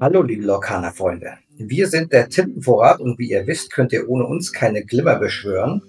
Hallo liebe Lokana-Freunde. Wir sind der Tintenvorrat und wie ihr wisst, könnt ihr ohne uns keine Glimmer beschwören.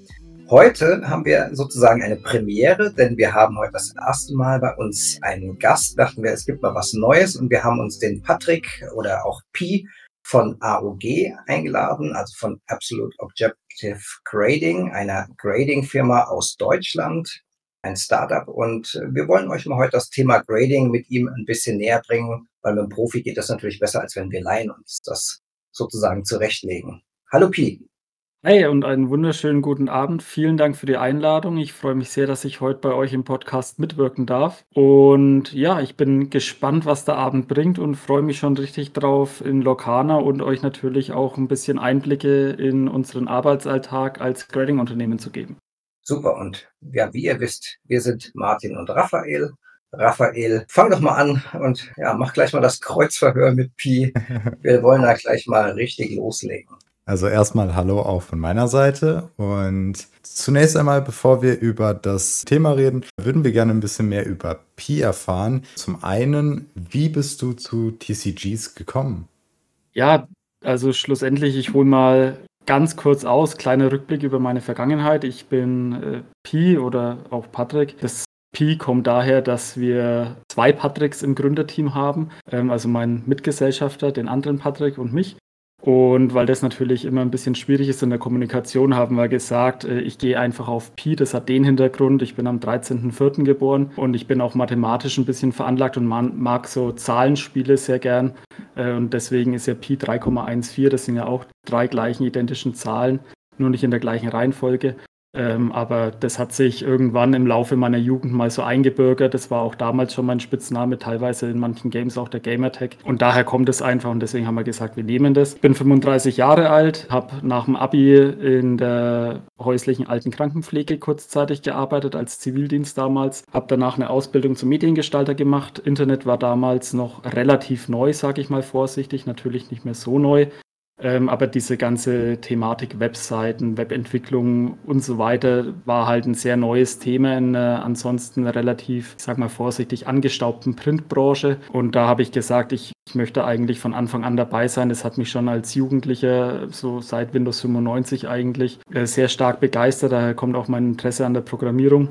Heute haben wir sozusagen eine Premiere, denn wir haben heute das erste Mal bei uns einen Gast. Dachten wir, es gibt mal was Neues und wir haben uns den Patrick oder auch Pi von AOG eingeladen, also von Absolute Objective Grading, einer Grading-Firma aus Deutschland, ein Startup. Und wir wollen euch mal heute das Thema Grading mit ihm ein bisschen näher bringen, weil mit dem Profi geht das natürlich besser, als wenn wir Laien uns das sozusagen zurechtlegen. Hallo Pi. Hey und einen wunderschönen guten Abend. Vielen Dank für die Einladung. Ich freue mich sehr, dass ich heute bei euch im Podcast mitwirken darf. Und ja, ich bin gespannt, was der Abend bringt und freue mich schon richtig drauf in Lokana und euch natürlich auch ein bisschen Einblicke in unseren Arbeitsalltag als Grading-Unternehmen zu geben. Super. Und ja, wie ihr wisst, wir sind Martin und Raphael. Raphael, fang doch mal an und ja, mach gleich mal das Kreuzverhör mit Pi. Wir wollen da gleich mal richtig loslegen. Also erstmal Hallo auch von meiner Seite. Und zunächst einmal, bevor wir über das Thema reden, würden wir gerne ein bisschen mehr über Pi erfahren. Zum einen, wie bist du zu TCGs gekommen? Ja, also schlussendlich, ich hole mal ganz kurz aus, kleiner Rückblick über meine Vergangenheit. Ich bin äh, Pi oder auch Patrick. Das Pi kommt daher, dass wir zwei Patricks im Gründerteam haben, ähm, also mein Mitgesellschafter, den anderen Patrick und mich. Und weil das natürlich immer ein bisschen schwierig ist in der Kommunikation, haben wir gesagt, äh, ich gehe einfach auf Pi. Das hat den Hintergrund. Ich bin am 13.04. geboren und ich bin auch mathematisch ein bisschen veranlagt und mag so Zahlenspiele sehr gern. Äh, und deswegen ist ja Pi 3,14. Das sind ja auch drei gleichen identischen Zahlen, nur nicht in der gleichen Reihenfolge. Ähm, aber das hat sich irgendwann im Laufe meiner Jugend mal so eingebürgert. Das war auch damals schon mein Spitzname, teilweise in manchen Games auch der Gamertag. Und daher kommt es einfach und deswegen haben wir gesagt, wir nehmen das. Bin 35 Jahre alt, habe nach dem Abi in der häuslichen alten Krankenpflege kurzzeitig gearbeitet als Zivildienst damals. Habe danach eine Ausbildung zum Mediengestalter gemacht. Internet war damals noch relativ neu, sage ich mal vorsichtig, natürlich nicht mehr so neu. Ähm, aber diese ganze Thematik Webseiten, Webentwicklung und so weiter war halt ein sehr neues Thema in einer ansonsten relativ, ich sag mal vorsichtig, angestaubten Printbranche. Und da habe ich gesagt, ich, ich möchte eigentlich von Anfang an dabei sein. Das hat mich schon als Jugendlicher, so seit Windows 95 eigentlich, äh, sehr stark begeistert. Daher kommt auch mein Interesse an der Programmierung.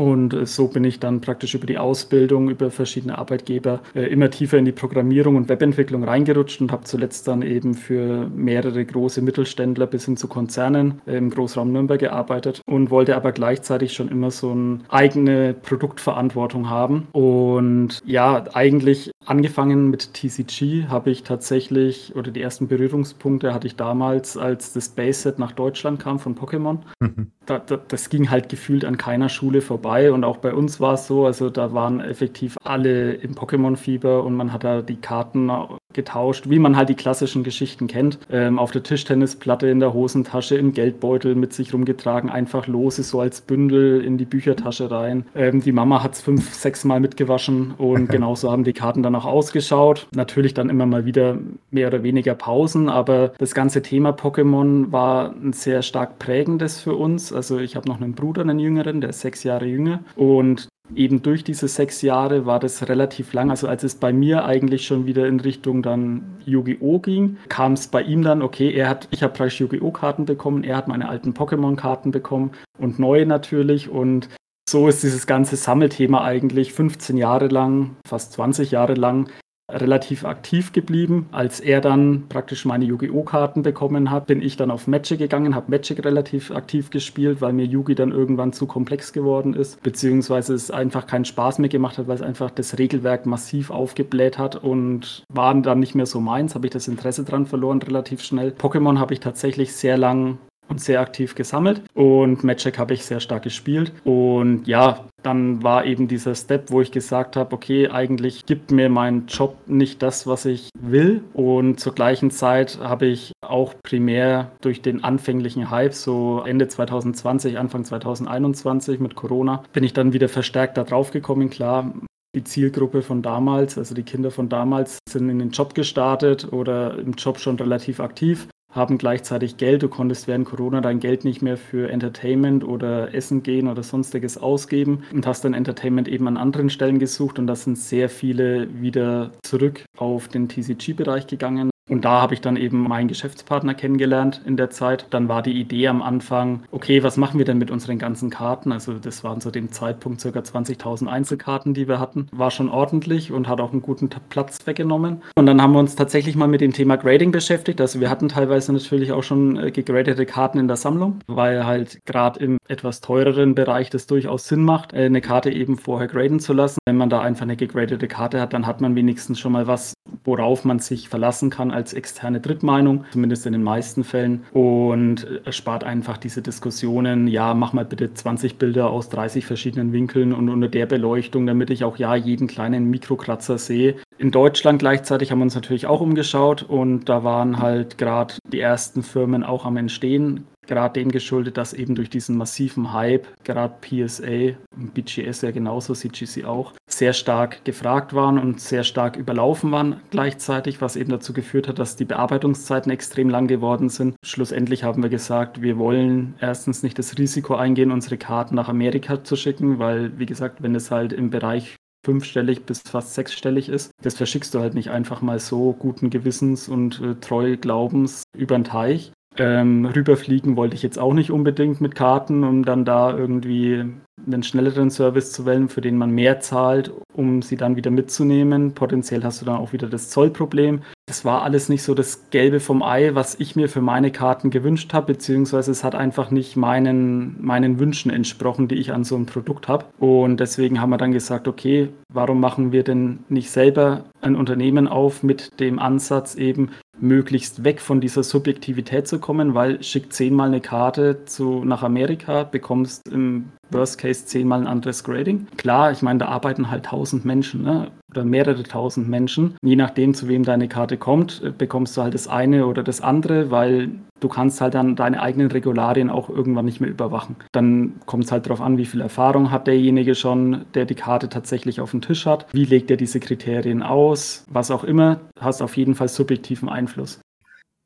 Und äh, so bin ich dann praktisch über die Ausbildung, über verschiedene Arbeitgeber äh, immer tiefer in die Programmierung und Webentwicklung reingerutscht und habe zuletzt dann eben für mehrere große Mittelständler bis hin zu Konzernen äh, im Großraum Nürnberg gearbeitet und wollte aber gleichzeitig schon immer so eine eigene Produktverantwortung haben. Und ja, eigentlich angefangen mit TCG habe ich tatsächlich, oder die ersten Berührungspunkte hatte ich damals, als das Base-Set nach Deutschland kam von Pokémon. Mhm. Da, da, das ging halt gefühlt an keiner Schule vorbei und auch bei uns war es so, also da waren effektiv alle im Pokémon-Fieber und man hat da die Karten getauscht, wie man halt die klassischen Geschichten kennt. Ähm, auf der Tischtennisplatte, in der Hosentasche, im Geldbeutel mit sich rumgetragen, einfach lose, so als Bündel in die Büchertasche rein. Ähm, die Mama hat es fünf, sechs Mal mitgewaschen und genauso haben die Karten dann auch ausgeschaut. Natürlich dann immer mal wieder mehr oder weniger Pausen, aber das ganze Thema Pokémon war ein sehr stark prägendes für uns. Also ich habe noch einen Bruder, einen jüngeren, der ist sechs Jahre jünger und eben durch diese sechs Jahre war das relativ lang. Also als es bei mir eigentlich schon wieder in Richtung dann Yu-Gi-Oh! ging, kam es bei ihm dann, okay, er hat, ich habe praktisch Yu-Gi-Oh! Karten bekommen, er hat meine alten Pokémon-Karten bekommen und neue natürlich. Und so ist dieses ganze Sammelthema eigentlich 15 Jahre lang, fast 20 Jahre lang relativ aktiv geblieben. Als er dann praktisch meine Yu-Gi-Oh! Karten bekommen hat, bin ich dann auf Magic gegangen, habe Magic relativ aktiv gespielt, weil mir Yu-Gi dann irgendwann zu komplex geworden ist, beziehungsweise es einfach keinen Spaß mehr gemacht hat, weil es einfach das Regelwerk massiv aufgebläht hat und waren dann nicht mehr so meins, habe ich das Interesse dran verloren relativ schnell. Pokémon habe ich tatsächlich sehr lang und sehr aktiv gesammelt. Und Magic habe ich sehr stark gespielt. Und ja, dann war eben dieser Step, wo ich gesagt habe, okay, eigentlich gibt mir mein Job nicht das, was ich will. Und zur gleichen Zeit habe ich auch primär durch den anfänglichen Hype, so Ende 2020, Anfang 2021 mit Corona, bin ich dann wieder verstärkt da drauf gekommen, klar, die Zielgruppe von damals, also die Kinder von damals, sind in den Job gestartet oder im Job schon relativ aktiv haben gleichzeitig Geld. Du konntest während Corona dein Geld nicht mehr für Entertainment oder Essen gehen oder sonstiges ausgeben und hast dann Entertainment eben an anderen Stellen gesucht und da sind sehr viele wieder zurück auf den TCG-Bereich gegangen. Und da habe ich dann eben meinen Geschäftspartner kennengelernt in der Zeit. Dann war die Idee am Anfang, okay, was machen wir denn mit unseren ganzen Karten? Also das waren zu dem Zeitpunkt ca. 20.000 Einzelkarten, die wir hatten. War schon ordentlich und hat auch einen guten Platz weggenommen. Und dann haben wir uns tatsächlich mal mit dem Thema Grading beschäftigt. Also wir hatten teilweise natürlich auch schon äh, gegradete Karten in der Sammlung, weil halt gerade im etwas teureren Bereich das durchaus Sinn macht, äh, eine Karte eben vorher graden zu lassen. Wenn man da einfach eine gegradete Karte hat, dann hat man wenigstens schon mal was, worauf man sich verlassen kann als externe Drittmeinung, zumindest in den meisten Fällen. Und erspart einfach diese Diskussionen, ja, mach mal bitte 20 Bilder aus 30 verschiedenen Winkeln und unter der Beleuchtung, damit ich auch ja jeden kleinen Mikrokratzer sehe. In Deutschland gleichzeitig haben wir uns natürlich auch umgeschaut und da waren halt gerade die ersten Firmen auch am Entstehen gerade dem geschuldet, dass eben durch diesen massiven Hype, gerade PSA, BGS ja genauso, CGC auch, sehr stark gefragt waren und sehr stark überlaufen waren gleichzeitig, was eben dazu geführt hat, dass die Bearbeitungszeiten extrem lang geworden sind. Schlussendlich haben wir gesagt, wir wollen erstens nicht das Risiko eingehen, unsere Karten nach Amerika zu schicken, weil, wie gesagt, wenn es halt im Bereich fünfstellig bis fast sechsstellig ist. Das verschickst du halt nicht einfach mal so guten Gewissens und äh, treu Glaubens über den Teich. Ähm, rüberfliegen wollte ich jetzt auch nicht unbedingt mit Karten, um dann da irgendwie einen schnelleren Service zu wählen, für den man mehr zahlt, um sie dann wieder mitzunehmen. Potenziell hast du dann auch wieder das Zollproblem. Das war alles nicht so das Gelbe vom Ei, was ich mir für meine Karten gewünscht habe, beziehungsweise es hat einfach nicht meinen, meinen Wünschen entsprochen, die ich an so einem Produkt habe. Und deswegen haben wir dann gesagt, okay, warum machen wir denn nicht selber ein Unternehmen auf mit dem Ansatz eben, möglichst weg von dieser Subjektivität zu kommen, weil schick zehnmal eine Karte zu, nach Amerika, bekommst im Worst Case zehnmal ein anderes Grading. Klar, ich meine, da arbeiten halt tausend Menschen ne? oder mehrere tausend Menschen. Je nachdem, zu wem deine Karte kommt, äh, bekommst du halt das eine oder das andere, weil du kannst halt dann deine eigenen Regularien auch irgendwann nicht mehr überwachen. Dann kommt es halt darauf an, wie viel Erfahrung hat derjenige schon, der die Karte tatsächlich auf dem Tisch hat. Wie legt er diese Kriterien aus? Was auch immer, hast auf jeden Fall subjektiven Einfluss.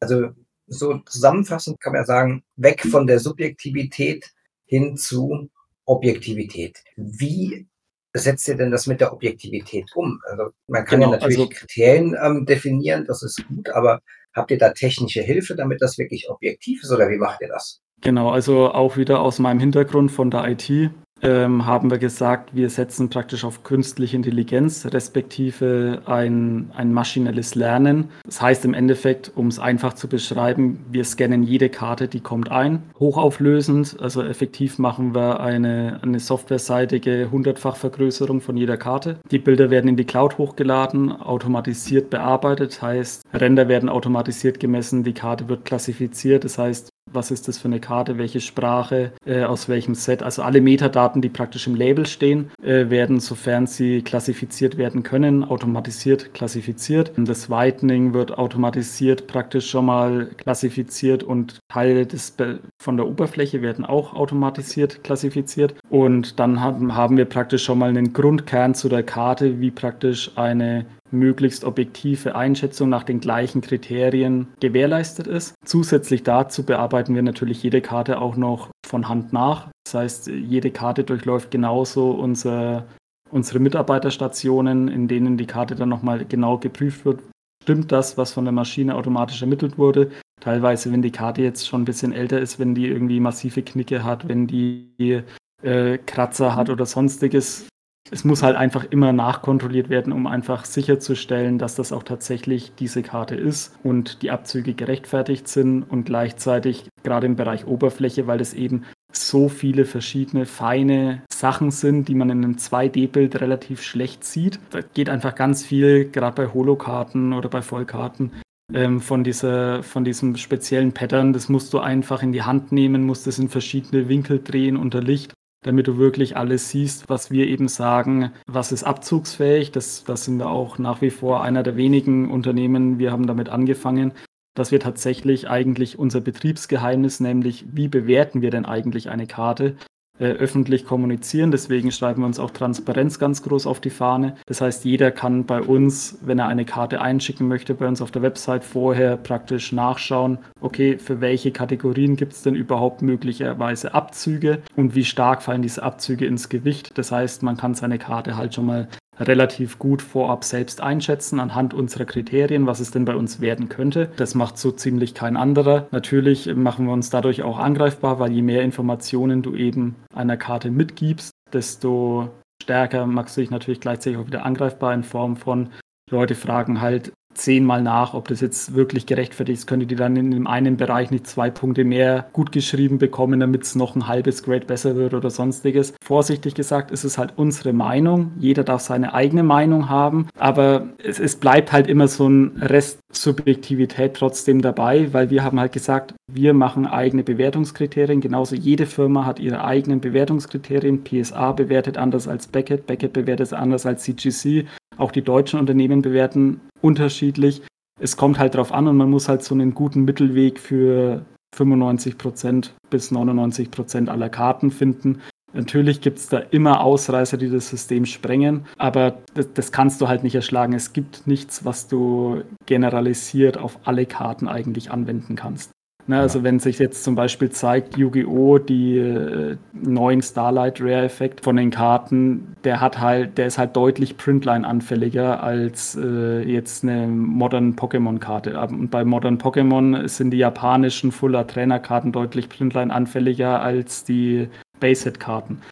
Also so zusammenfassend kann man sagen, weg von der Subjektivität hin zu Objektivität. Wie setzt ihr denn das mit der Objektivität um? Also man kann genau, ja natürlich also, Kriterien ähm, definieren, das ist gut, aber habt ihr da technische Hilfe, damit das wirklich objektiv ist oder wie macht ihr das? Genau, also auch wieder aus meinem Hintergrund von der IT ähm, haben wir gesagt, wir setzen praktisch auf künstliche Intelligenz, respektive ein, ein maschinelles Lernen. Das heißt im Endeffekt, um es einfach zu beschreiben, wir scannen jede Karte, die kommt ein, hochauflösend. Also effektiv machen wir eine, eine softwareseitige hundertfach-Vergrößerung von jeder Karte. Die Bilder werden in die Cloud hochgeladen, automatisiert bearbeitet, heißt Ränder werden automatisiert gemessen, die Karte wird klassifiziert. Das heißt, was ist das für eine Karte, welche Sprache, äh, aus welchem Set. Also alle Metadaten, die praktisch im Label stehen, äh, werden, sofern sie klassifiziert werden können, automatisiert klassifiziert. Das Whitening wird automatisiert praktisch schon mal klassifiziert und Teile des, von der Oberfläche werden auch automatisiert klassifiziert. Und dann haben, haben wir praktisch schon mal einen Grundkern zu der Karte, wie praktisch eine möglichst objektive Einschätzung nach den gleichen Kriterien gewährleistet ist. Zusätzlich dazu bearbeiten wir natürlich jede Karte auch noch von Hand nach. Das heißt, jede Karte durchläuft genauso unser, unsere Mitarbeiterstationen, in denen die Karte dann nochmal genau geprüft wird. Stimmt das, was von der Maschine automatisch ermittelt wurde? Teilweise, wenn die Karte jetzt schon ein bisschen älter ist, wenn die irgendwie massive Knicke hat, wenn die äh, Kratzer hat oder sonstiges, es muss halt einfach immer nachkontrolliert werden, um einfach sicherzustellen, dass das auch tatsächlich diese Karte ist und die Abzüge gerechtfertigt sind und gleichzeitig gerade im Bereich Oberfläche, weil es eben so viele verschiedene feine Sachen sind, die man in einem 2D-Bild relativ schlecht sieht. Da geht einfach ganz viel, gerade bei Holokarten oder bei Vollkarten, ähm, von, dieser, von diesem speziellen Pattern. Das musst du einfach in die Hand nehmen, musst es in verschiedene Winkel drehen unter Licht damit du wirklich alles siehst, was wir eben sagen, was ist abzugsfähig. Das, das sind wir auch nach wie vor einer der wenigen Unternehmen. Wir haben damit angefangen, dass wir tatsächlich eigentlich unser Betriebsgeheimnis, nämlich wie bewerten wir denn eigentlich eine Karte, äh, öffentlich kommunizieren. Deswegen schreiben wir uns auch Transparenz ganz groß auf die Fahne. Das heißt, jeder kann bei uns, wenn er eine Karte einschicken möchte, bei uns auf der Website vorher praktisch nachschauen, okay, für welche Kategorien gibt es denn überhaupt möglicherweise Abzüge und wie stark fallen diese Abzüge ins Gewicht. Das heißt, man kann seine Karte halt schon mal relativ gut vorab selbst einschätzen anhand unserer Kriterien, was es denn bei uns werden könnte. Das macht so ziemlich kein anderer. Natürlich machen wir uns dadurch auch angreifbar, weil je mehr Informationen du eben einer Karte mitgibst, desto stärker machst du dich natürlich gleichzeitig auch wieder angreifbar in Form von Leute fragen halt, zehnmal nach, ob das jetzt wirklich gerechtfertigt ist. Könnte die dann in dem einen Bereich nicht zwei Punkte mehr gut geschrieben bekommen, damit es noch ein halbes Grade besser wird oder sonstiges. Vorsichtig gesagt ist es halt unsere Meinung. Jeder darf seine eigene Meinung haben, aber es, es bleibt halt immer so ein Rest Subjektivität trotzdem dabei, weil wir haben halt gesagt, wir machen eigene Bewertungskriterien. Genauso jede Firma hat ihre eigenen Bewertungskriterien. PSA bewertet anders als Beckett, Beckett bewertet anders als CGC. Auch die deutschen Unternehmen bewerten unterschiedlich. Es kommt halt drauf an und man muss halt so einen guten Mittelweg für 95% bis 99% aller Karten finden. Natürlich gibt es da immer Ausreißer, die das System sprengen, aber das, das, kannst du halt nicht erschlagen. Es gibt nichts, was du generalisiert auf alle Karten eigentlich anwenden kannst. Ne, also wenn sich jetzt zum Beispiel zeigt, Yu-Gi-Oh! die äh, neuen Starlight Rare Effekt von den Karten, der hat halt, der ist halt deutlich Printline anfälliger als äh, jetzt eine Modern Pokémon Karte. Und bei Modern Pokémon sind die japanischen Fuller Trainer Karten deutlich Printline anfälliger als die Base-Hit Karten.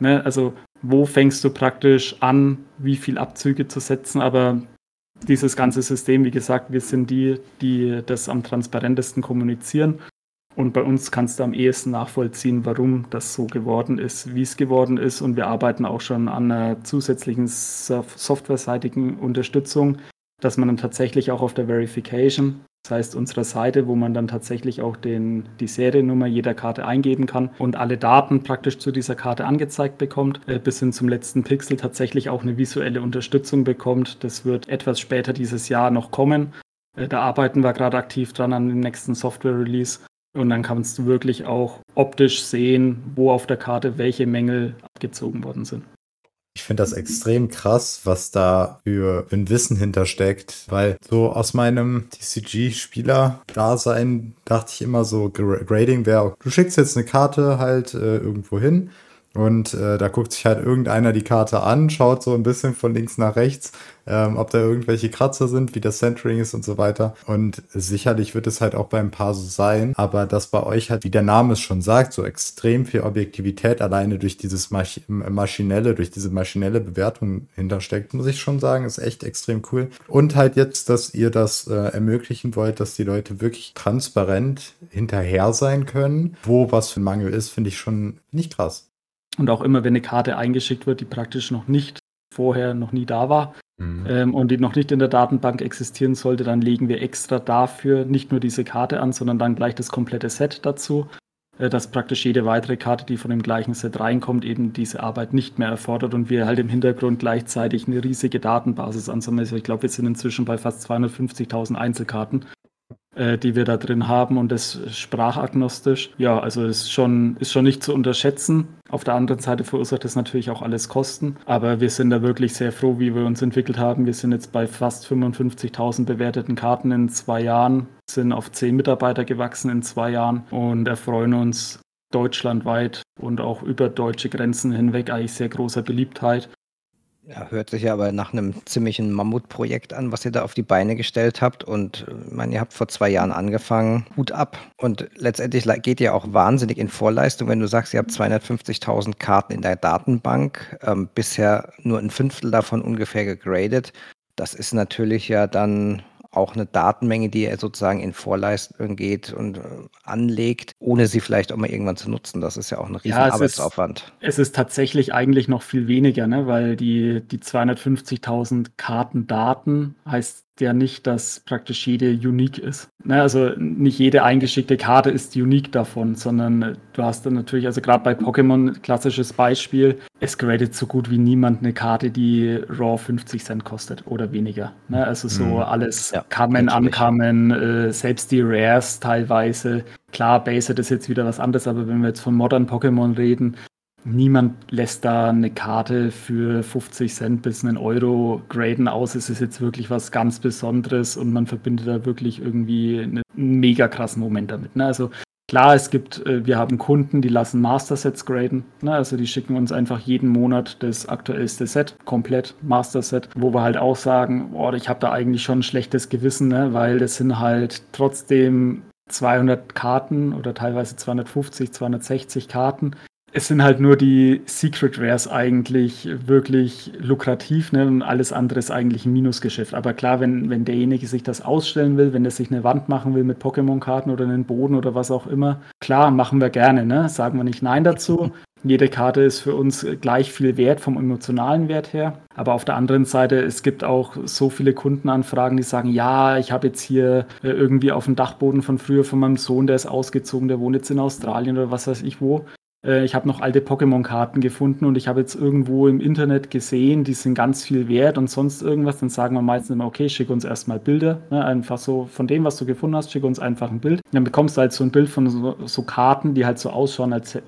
Ne, also wo fängst du praktisch an, wie viel Abzüge zu setzen, aber dieses ganze System, wie gesagt, wir sind die, die das am transparentesten kommunizieren. Und bei uns kannst du am ehesten nachvollziehen, warum das so geworden ist, wie es geworden ist. Und wir arbeiten auch schon an einer zusätzlichen softwareseitigen Unterstützung, dass man dann tatsächlich auch auf der Verification das heißt, unsere Seite, wo man dann tatsächlich auch den, die Seriennummer jeder Karte eingeben kann und alle Daten praktisch zu dieser Karte angezeigt bekommt, äh, bis hin zum letzten Pixel tatsächlich auch eine visuelle Unterstützung bekommt. Das wird etwas später dieses Jahr noch kommen. Äh, da arbeiten wir gerade aktiv dran an dem nächsten Software-Release. Und dann kannst du wirklich auch optisch sehen, wo auf der Karte welche Mängel abgezogen worden sind. Ich finde das extrem krass, was da für ein Wissen hintersteckt, weil so aus meinem TCG-Spieler-Dasein dachte ich immer so, Grading wäre, du schickst jetzt eine Karte halt äh, irgendwo hin und äh, da guckt sich halt irgendeiner die Karte an, schaut so ein bisschen von links nach rechts, ähm, ob da irgendwelche Kratzer sind, wie das Centering ist und so weiter. Und sicherlich wird es halt auch beim Paar so sein, aber dass bei euch halt, wie der Name es schon sagt, so extrem viel Objektivität alleine durch dieses Masch maschinelle, durch diese maschinelle Bewertung hintersteckt, muss ich schon sagen, ist echt extrem cool. Und halt jetzt, dass ihr das äh, ermöglichen wollt, dass die Leute wirklich transparent hinterher sein können, wo was für ein Mangel ist, finde ich schon nicht krass. Und auch immer, wenn eine Karte eingeschickt wird, die praktisch noch nicht vorher noch nie da war mhm. ähm, und die noch nicht in der Datenbank existieren sollte, dann legen wir extra dafür nicht nur diese Karte an, sondern dann gleich das komplette Set dazu, äh, dass praktisch jede weitere Karte, die von dem gleichen Set reinkommt, eben diese Arbeit nicht mehr erfordert und wir halt im Hintergrund gleichzeitig eine riesige Datenbasis ansammeln. Also ich glaube, wir sind inzwischen bei fast 250.000 Einzelkarten äh, die wir da drin haben und das sprachagnostisch. Ja, also ist schon, ist schon nicht zu unterschätzen. Auf der anderen Seite verursacht es natürlich auch alles Kosten, aber wir sind da wirklich sehr froh, wie wir uns entwickelt haben. Wir sind jetzt bei fast 55.000 bewerteten Karten in zwei Jahren, sind auf zehn Mitarbeiter gewachsen in zwei Jahren und erfreuen uns deutschlandweit und auch über deutsche Grenzen hinweg eigentlich sehr großer Beliebtheit. Ja, hört sich ja aber nach einem ziemlichen Mammutprojekt an, was ihr da auf die Beine gestellt habt. Und äh, ich meine, ihr habt vor zwei Jahren angefangen. Hut ab. Und letztendlich geht ihr auch wahnsinnig in Vorleistung, wenn du sagst, ihr habt 250.000 Karten in der Datenbank, ähm, bisher nur ein Fünftel davon ungefähr gegradet. Das ist natürlich ja dann auch eine Datenmenge, die er sozusagen in Vorleistung geht und äh, anlegt, ohne sie vielleicht auch mal irgendwann zu nutzen. Das ist ja auch ein riesen ja, es Arbeitsaufwand. Ist, es ist tatsächlich eigentlich noch viel weniger, ne? weil die, die 250.000 Karten Daten heißt ja nicht, dass praktisch jede unique ist. Ne, also nicht jede eingeschickte Karte ist unique davon, sondern du hast dann natürlich, also gerade bei Pokémon, klassisches Beispiel, es gradet so gut wie niemand eine Karte, die raw 50 Cent kostet oder weniger. Ne, also so mhm. alles ja, Kamen, Ankamen, äh, selbst die Rares teilweise. Klar, Base ist jetzt wieder was anderes, aber wenn wir jetzt von Modern Pokémon reden, niemand lässt da eine Karte für 50 Cent bis einen Euro graden aus. Es ist jetzt wirklich was ganz Besonderes und man verbindet da wirklich irgendwie einen mega krassen Moment damit. Ne? Also Klar, es gibt, äh, wir haben Kunden, die lassen Master-Sets graden. Ne? Also die schicken uns einfach jeden Monat das aktuellste Set, komplett Master-Set, wo wir halt auch sagen, boah, ich habe da eigentlich schon ein schlechtes Gewissen, ne? weil das sind halt trotzdem 200 Karten oder teilweise 250, 260 Karten es sind halt nur die Secret Rares eigentlich wirklich lukrativ ne? und alles andere ist eigentlich ein Minusgeschäft. Aber klar, wenn, wenn derjenige sich das ausstellen will, wenn er sich eine Wand machen will mit Pokémon-Karten oder einen Boden oder was auch immer, klar, machen wir gerne. Ne? Sagen wir nicht Nein dazu. Jede Karte ist für uns gleich viel wert vom emotionalen Wert her. Aber auf der anderen Seite, es gibt auch so viele Kundenanfragen, die sagen, ja, ich habe jetzt hier äh, irgendwie auf dem Dachboden von früher von meinem Sohn, der ist ausgezogen, der wohnt jetzt in Australien oder was weiß ich wo. Äh, ich habe noch alte Pokémon-Karten gefunden und ich habe jetzt irgendwo im Internet gesehen, die sind ganz viel wert und sonst irgendwas. Dann sagen wir meistens immer, okay, schick uns erstmal Bilder. Ne? Einfach so von dem, was du gefunden hast, schick uns einfach ein Bild. Dann bekommst du halt so ein Bild von so, so Karten, die halt so ausschauen, als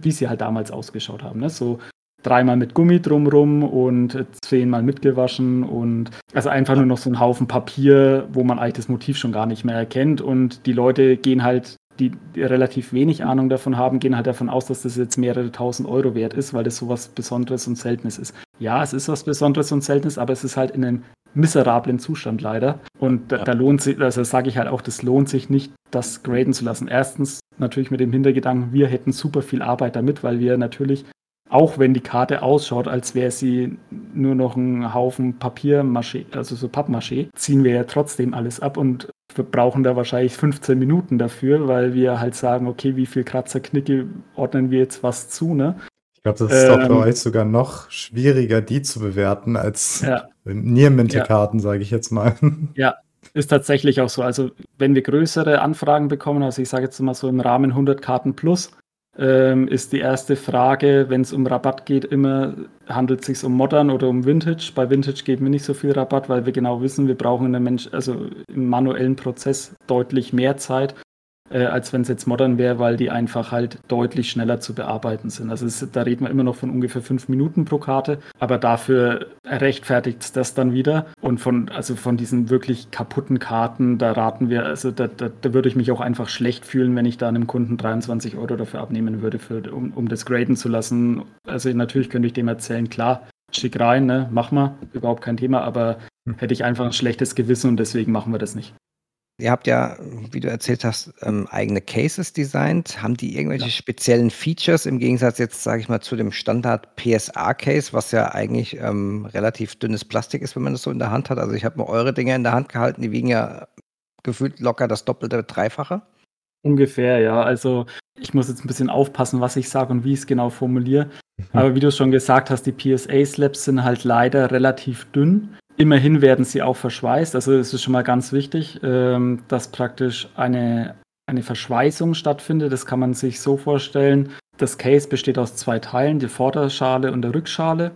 wie sie halt damals ausgeschaut haben. Ne? So dreimal mit Gummi drumrum und zehnmal mitgewaschen und also einfach nur noch so ein Haufen Papier, wo man eigentlich das Motiv schon gar nicht mehr erkennt und die Leute gehen halt die, relativ wenig Ahnung davon haben, gehen halt davon aus, dass das jetzt mehrere tausend Euro wert ist, weil das so was Besonderes und Seltenes ist. Ja, es ist was Besonderes und Seltenes, aber es ist halt in einem miserablen Zustand leider. Und da, ja. da lohnt sich, also sage ich halt auch, das lohnt sich nicht, das graden zu lassen. Erstens natürlich mit dem Hintergedanken, wir hätten super viel Arbeit damit, weil wir natürlich auch wenn die Karte ausschaut, als wäre sie nur noch ein Haufen Papier, also so Pappmaché, ziehen wir ja trotzdem alles ab und wir brauchen da wahrscheinlich 15 Minuten dafür, weil wir halt sagen, okay, wie viel Kratzer, Knicke ordnen wir jetzt was zu, ne? Ich glaube, das ist ähm, doch für euch sogar noch schwieriger, die zu bewerten, als ja. Nierminte-Karten, ja. sage ich jetzt mal. Ja, ist tatsächlich auch so. Also, wenn wir größere Anfragen bekommen, also ich sage jetzt mal so im Rahmen 100 Karten plus, ähm, ist die erste Frage, wenn es um Rabatt geht, immer, handelt es sich um Modern oder um Vintage? Bei Vintage geben wir nicht so viel Rabatt, weil wir genau wissen, wir brauchen in der Mensch, also im manuellen Prozess deutlich mehr Zeit äh, als wenn es jetzt modern wäre, weil die einfach halt deutlich schneller zu bearbeiten sind. Also es, da reden wir immer noch von ungefähr fünf Minuten pro Karte, aber dafür rechtfertigt es das dann wieder. Und von, also von diesen wirklich kaputten Karten, da raten wir, also da, da, da würde ich mich auch einfach schlecht fühlen, wenn ich da einem Kunden 23 Euro dafür abnehmen würde, für, um, um das graden zu lassen. Also natürlich könnte ich dem erzählen, klar, schick rein, ne, mach mal, überhaupt kein Thema, aber hm. hätte ich einfach ein schlechtes Gewissen und deswegen machen wir das nicht. Ihr habt ja, wie du erzählt hast, ähm, eigene Cases designt. Haben die irgendwelche ja. speziellen Features im Gegensatz jetzt, sage ich mal, zu dem Standard PSA-Case, was ja eigentlich ähm, relativ dünnes Plastik ist, wenn man das so in der Hand hat? Also ich habe mir eure Dinge in der Hand gehalten, die wiegen ja gefühlt locker das Doppelte, Dreifache. Ungefähr, ja. Also ich muss jetzt ein bisschen aufpassen, was ich sage und wie ich es genau formuliere. Mhm. Aber wie du schon gesagt hast, die PSA-Slabs sind halt leider relativ dünn. Immerhin werden sie auch verschweißt. Also es ist schon mal ganz wichtig, ähm, dass praktisch eine, eine Verschweißung stattfindet. Das kann man sich so vorstellen. Das Case besteht aus zwei Teilen, die Vorderschale und der Rückschale.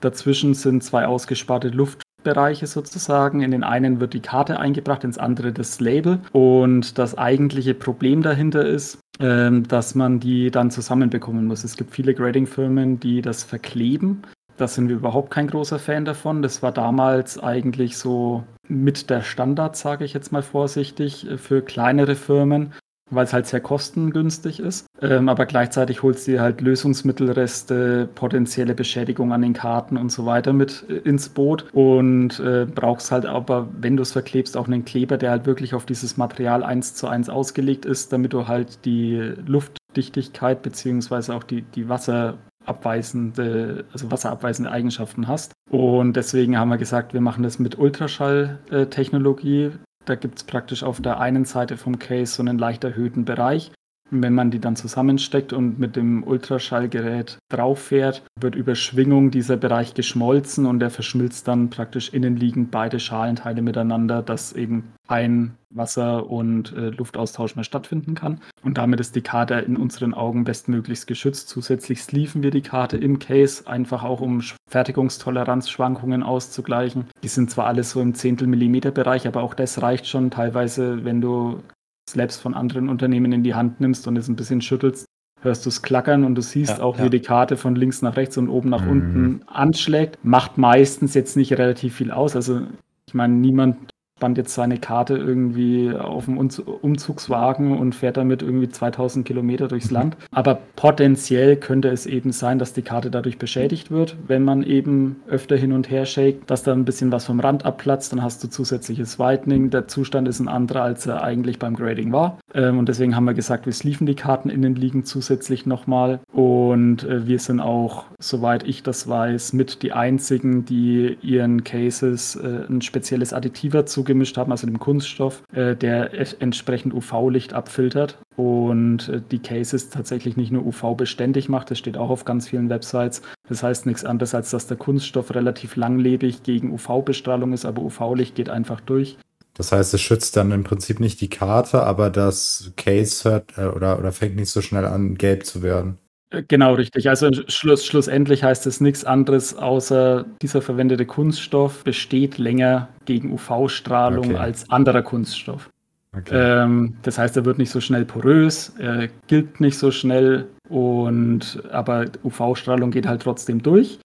Dazwischen sind zwei ausgesparte Luftbereiche sozusagen. In den einen wird die Karte eingebracht, ins andere das Label. Und das eigentliche Problem dahinter ist, ähm, dass man die dann zusammenbekommen muss. Es gibt viele Grading-Firmen, die das verkleben. Da sind wir überhaupt kein großer Fan davon. Das war damals eigentlich so mit der Standard, sage ich jetzt mal vorsichtig, für kleinere Firmen, weil es halt sehr kostengünstig ist. Ähm, aber gleichzeitig holst du halt Lösungsmittelreste, potenzielle Beschädigung an den Karten und so weiter mit äh, ins Boot und äh, brauchst halt aber, wenn du es verklebst, auch einen Kleber, der halt wirklich auf dieses Material eins zu eins ausgelegt ist, damit du halt die Luftdichtigkeit beziehungsweise auch die, die Wasser abweisende, also wasserabweisende Eigenschaften hast. Und deswegen haben wir gesagt, wir machen das mit Ultraschalltechnologie. Da gibt es praktisch auf der einen Seite vom Case so einen leicht erhöhten Bereich, wenn man die dann zusammensteckt und mit dem Ultraschallgerät drauf fährt, wird über Schwingung dieser Bereich geschmolzen und der verschmilzt dann praktisch innenliegend beide Schalenteile miteinander, dass eben kein Wasser- und äh, Luftaustausch mehr stattfinden kann. Und damit ist die Karte in unseren Augen bestmöglichst geschützt. Zusätzlich sleeven wir die Karte im Case, einfach auch um Fertigungstoleranzschwankungen auszugleichen. Die sind zwar alles so im Zehntel Millimeter Bereich, aber auch das reicht schon teilweise, wenn du Slabs von anderen Unternehmen in die Hand nimmst und es ein bisschen schüttelst, hörst du es klackern und du siehst Ja, auch, wie ja. die Karte von links nach rechts und oben nach Mhm. unten anschlägt. Macht meistens jetzt nicht relativ viel aus. Also ich meine, niemand spannt jetzt seine Karte irgendwie auf dem Umz- Umzugswagen und fährt damit irgendwie 2000 Kilometer durchs Land. Aber potenziell könnte es eben sein, dass die Karte dadurch beschädigt wird, wenn man eben öfter hin und her shakt, dass da ein bisschen was vom Rand abplatzt, dann hast du zusätzliches Whitening. Der Zustand ist ein anderer, als er eigentlich beim Grading war. Ähm, und deswegen haben wir gesagt, wir sleeven die Karten innen liegen zusätzlich nochmal. Und äh, wir sind auch, soweit ich das weiß, mit die einzigen, die ihren Cases äh, ein spezielles Additiva zugemischt haben, also dem Kunststoff, äh, der entsprechend UV-Licht abfiltert und äh, die Cases tatsächlich nicht nur UV-beständig macht, das steht auch auf ganz vielen Websites. Das heißt nichts anderes, als dass der Kunststoff relativ langlebig gegen UV-Bestrahlung ist, aber UV-Licht geht einfach durch. Das heißt, es schützt dann im Prinzip nicht die Karte, aber das Case hört äh, oder, oder fängt nicht so schnell an, gelb zu werden. Äh, Genau, richtig. Also schluss, schlussendlich heißt es nichts anderes, außer dieser verwendete Kunststoff besteht länger gegen UV-Strahlung Okay. als anderer Kunststoff. Okay. Ähm, das heißt, er wird nicht so schnell porös, er gilt nicht so schnell und aber UV-Strahlung geht halt trotzdem durch.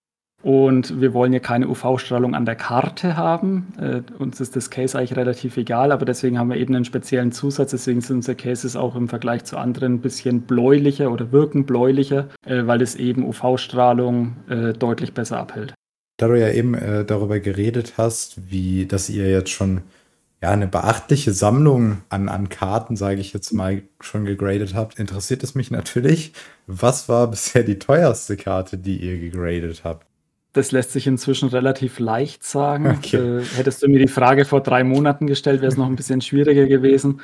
Und wir wollen ja keine UV-Strahlung an der Karte haben. Äh, uns ist das Case eigentlich relativ egal, aber deswegen haben wir eben einen speziellen Zusatz. Deswegen sind unsere Cases auch im Vergleich zu anderen ein bisschen bläulicher oder wirken bläulicher, äh, weil es eben UV-Strahlung äh, deutlich besser abhält. Da du ja eben äh, darüber geredet hast, wie, dass ihr jetzt schon ja, eine beachtliche Sammlung an, an Karten, sage ich jetzt mal, schon gegradet habt, interessiert es mich natürlich, was war bisher die teuerste Karte, die ihr gegradet habt? Das lässt sich inzwischen relativ leicht sagen. Okay. Äh, hättest du mir die Frage vor drei Monaten gestellt, wäre es noch ein bisschen schwieriger gewesen.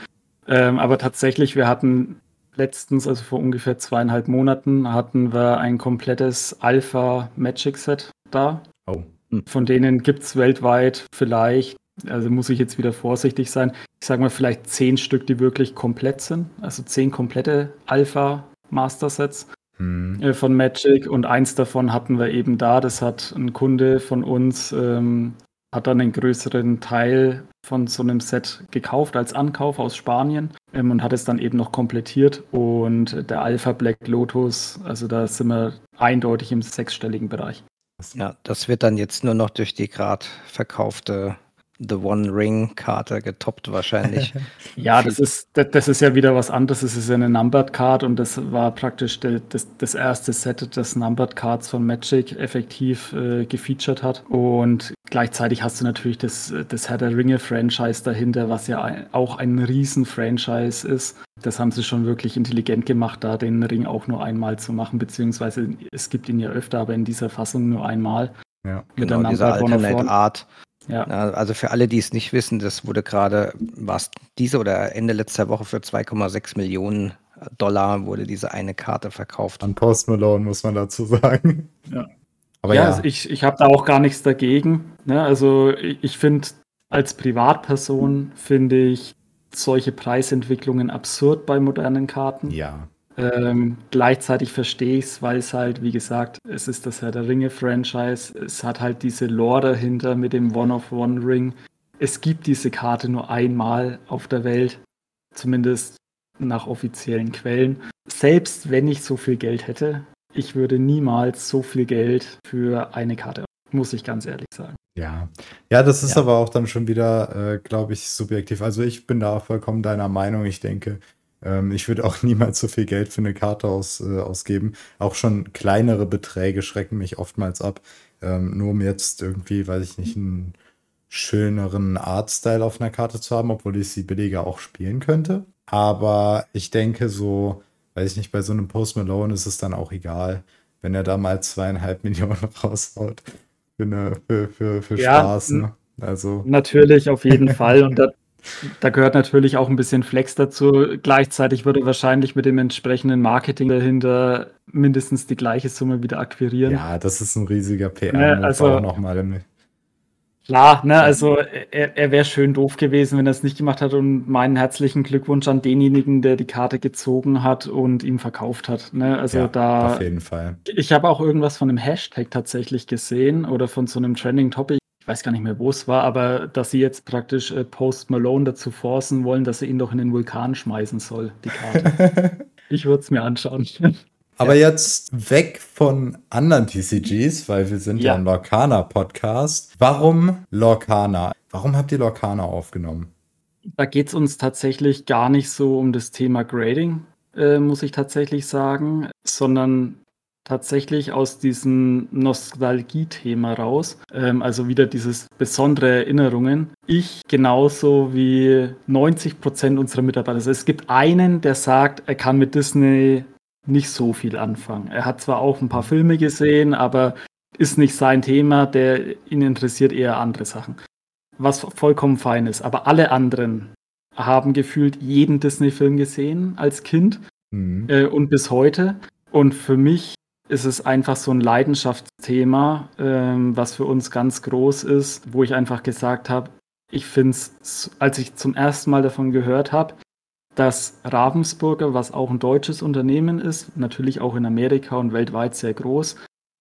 Ähm, aber tatsächlich, wir hatten letztens, also vor ungefähr zweieinhalb Monaten, hatten wir ein komplettes Alpha Magic Set da. Oh. Von denen gibt es weltweit vielleicht, also muss ich jetzt wieder vorsichtig sein, ich sage mal vielleicht zehn Stück, die wirklich komplett sind. Also zehn komplette Alpha Master Sets Hm. von Magic und eins davon hatten wir eben da. Das hat ein Kunde von uns, ähm, hat dann einen größeren Teil von so einem Set gekauft als Ankauf aus Spanien ähm, und hat es dann eben noch komplettiert. Und der Alpha Black Lotus, also da sind wir eindeutig im sechsstelligen Bereich. Ja, das wird dann jetzt nur noch durch die gerade verkaufte The One Ring Karte getoppt wahrscheinlich. Ja, das ist, das, das ist ja wieder was anderes. Es ist ja eine Numbered Card und das war praktisch de, das, das erste Set, das Numbered Cards von Magic effektiv äh, gefeatured hat. Und gleichzeitig hast du natürlich das, das Herr der Ringe Franchise dahinter, was ja ein, auch ein Riesen-Franchise ist. Das haben sie schon wirklich intelligent gemacht, da den Ring auch nur einmal zu machen, beziehungsweise es gibt ihn ja öfter, aber in dieser Fassung nur einmal. Ja. Mit genau, der diese Numbered One of Alternate. Art. Ja. Also für alle, die es nicht wissen, das wurde gerade, was diese oder Ende letzter Woche für 2,6 Millionen Dollar wurde diese eine Karte verkauft. An Post Malone muss man dazu sagen. Ja. Aber ja, ja, also ich, ich habe da auch gar nichts dagegen. Ne? Also ich, ich finde, als Privatperson finde ich solche Preisentwicklungen absurd bei modernen Karten. ja. Ähm, gleichzeitig verstehe ich es, weil es halt, wie gesagt, es ist das Herr der Ringe-Franchise. Es hat halt diese Lore dahinter mit dem One-of-One-Ring. Es gibt diese Karte nur einmal auf der Welt, zumindest nach offiziellen Quellen. Selbst wenn ich so viel Geld hätte, ich würde niemals so viel Geld für eine Karte, muss ich ganz ehrlich sagen. Ja, ja, das ist Ja. aber auch dann schon wieder, äh, glaube ich, subjektiv. Also ich bin da auch vollkommen deiner Meinung. Ich denke, ähm, ich würde auch niemals so viel Geld für eine Karte aus, äh, ausgeben. Auch schon kleinere Beträge schrecken mich oftmals ab. Ähm, nur um jetzt irgendwie, weiß ich nicht, einen schöneren Artstyle auf einer Karte zu haben, obwohl ich sie billiger auch spielen könnte. Aber ich denke so, weiß ich nicht, bei so einem Post Malone ist es dann auch egal, wenn er da mal zweieinhalb Millionen raushaut für, eine, für, für, für Ja, Spaß. Ne? Also, Natürlich, auf jeden Fall. Und da, da gehört natürlich auch ein bisschen Flex dazu. Gleichzeitig würde wahrscheinlich mit dem entsprechenden Marketing dahinter mindestens die gleiche Summe wieder akquirieren. ja, das ist ein riesiger PR. Ne, also- nochmal. Klar, ne, also er, er wäre schön doof gewesen, wenn er es nicht gemacht hat. Und meinen herzlichen Glückwunsch an denjenigen, der die Karte gezogen hat und ihm verkauft hat. Ne? Also Ja, da. auf jeden Fall. Ich habe auch irgendwas von einem Hashtag tatsächlich gesehen oder von so einem Trending Topic. Weiß gar nicht mehr, wo es war, aber dass sie jetzt praktisch äh, Post Malone dazu forcen wollen, dass er ihn doch in den Vulkan schmeißen soll, die Karte. Ich würde es mir anschauen. Aber jetzt weg von anderen TCGs, weil wir sind ja, ja ein Lorcaner-Podcast. Warum Lorcaner? Warum habt ihr Lorcaner aufgenommen? Da geht es uns tatsächlich gar nicht so um das Thema Grading, äh, muss ich tatsächlich sagen, sondern tatsächlich aus diesem Nostalgie-Thema raus. Ähm, also wieder dieses besondere Erinnerungen. Ich genauso wie 90 Prozent unserer Mitarbeiter. Also es gibt einen, der sagt, er kann mit Disney nicht so viel anfangen. Er hat zwar auch ein paar Filme gesehen, aber ist nicht sein Thema, der ihn interessiert eher andere Sachen. Was vollkommen fein ist. Aber alle anderen haben gefühlt jeden Disney-Film gesehen als Kind mhm. äh, und bis heute. Und für mich ist es einfach so ein Leidenschaftsthema, ähm, was für uns ganz groß ist, wo ich einfach gesagt habe, ich finde es, als ich zum ersten Mal davon gehört habe, dass Ravensburger, was auch ein deutsches Unternehmen ist, natürlich auch in Amerika und weltweit sehr groß,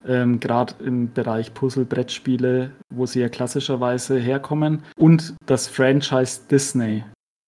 ähm, gerade im Bereich Puzzle-Brettspiele, wo sie ja klassischerweise herkommen, und das Franchise Disney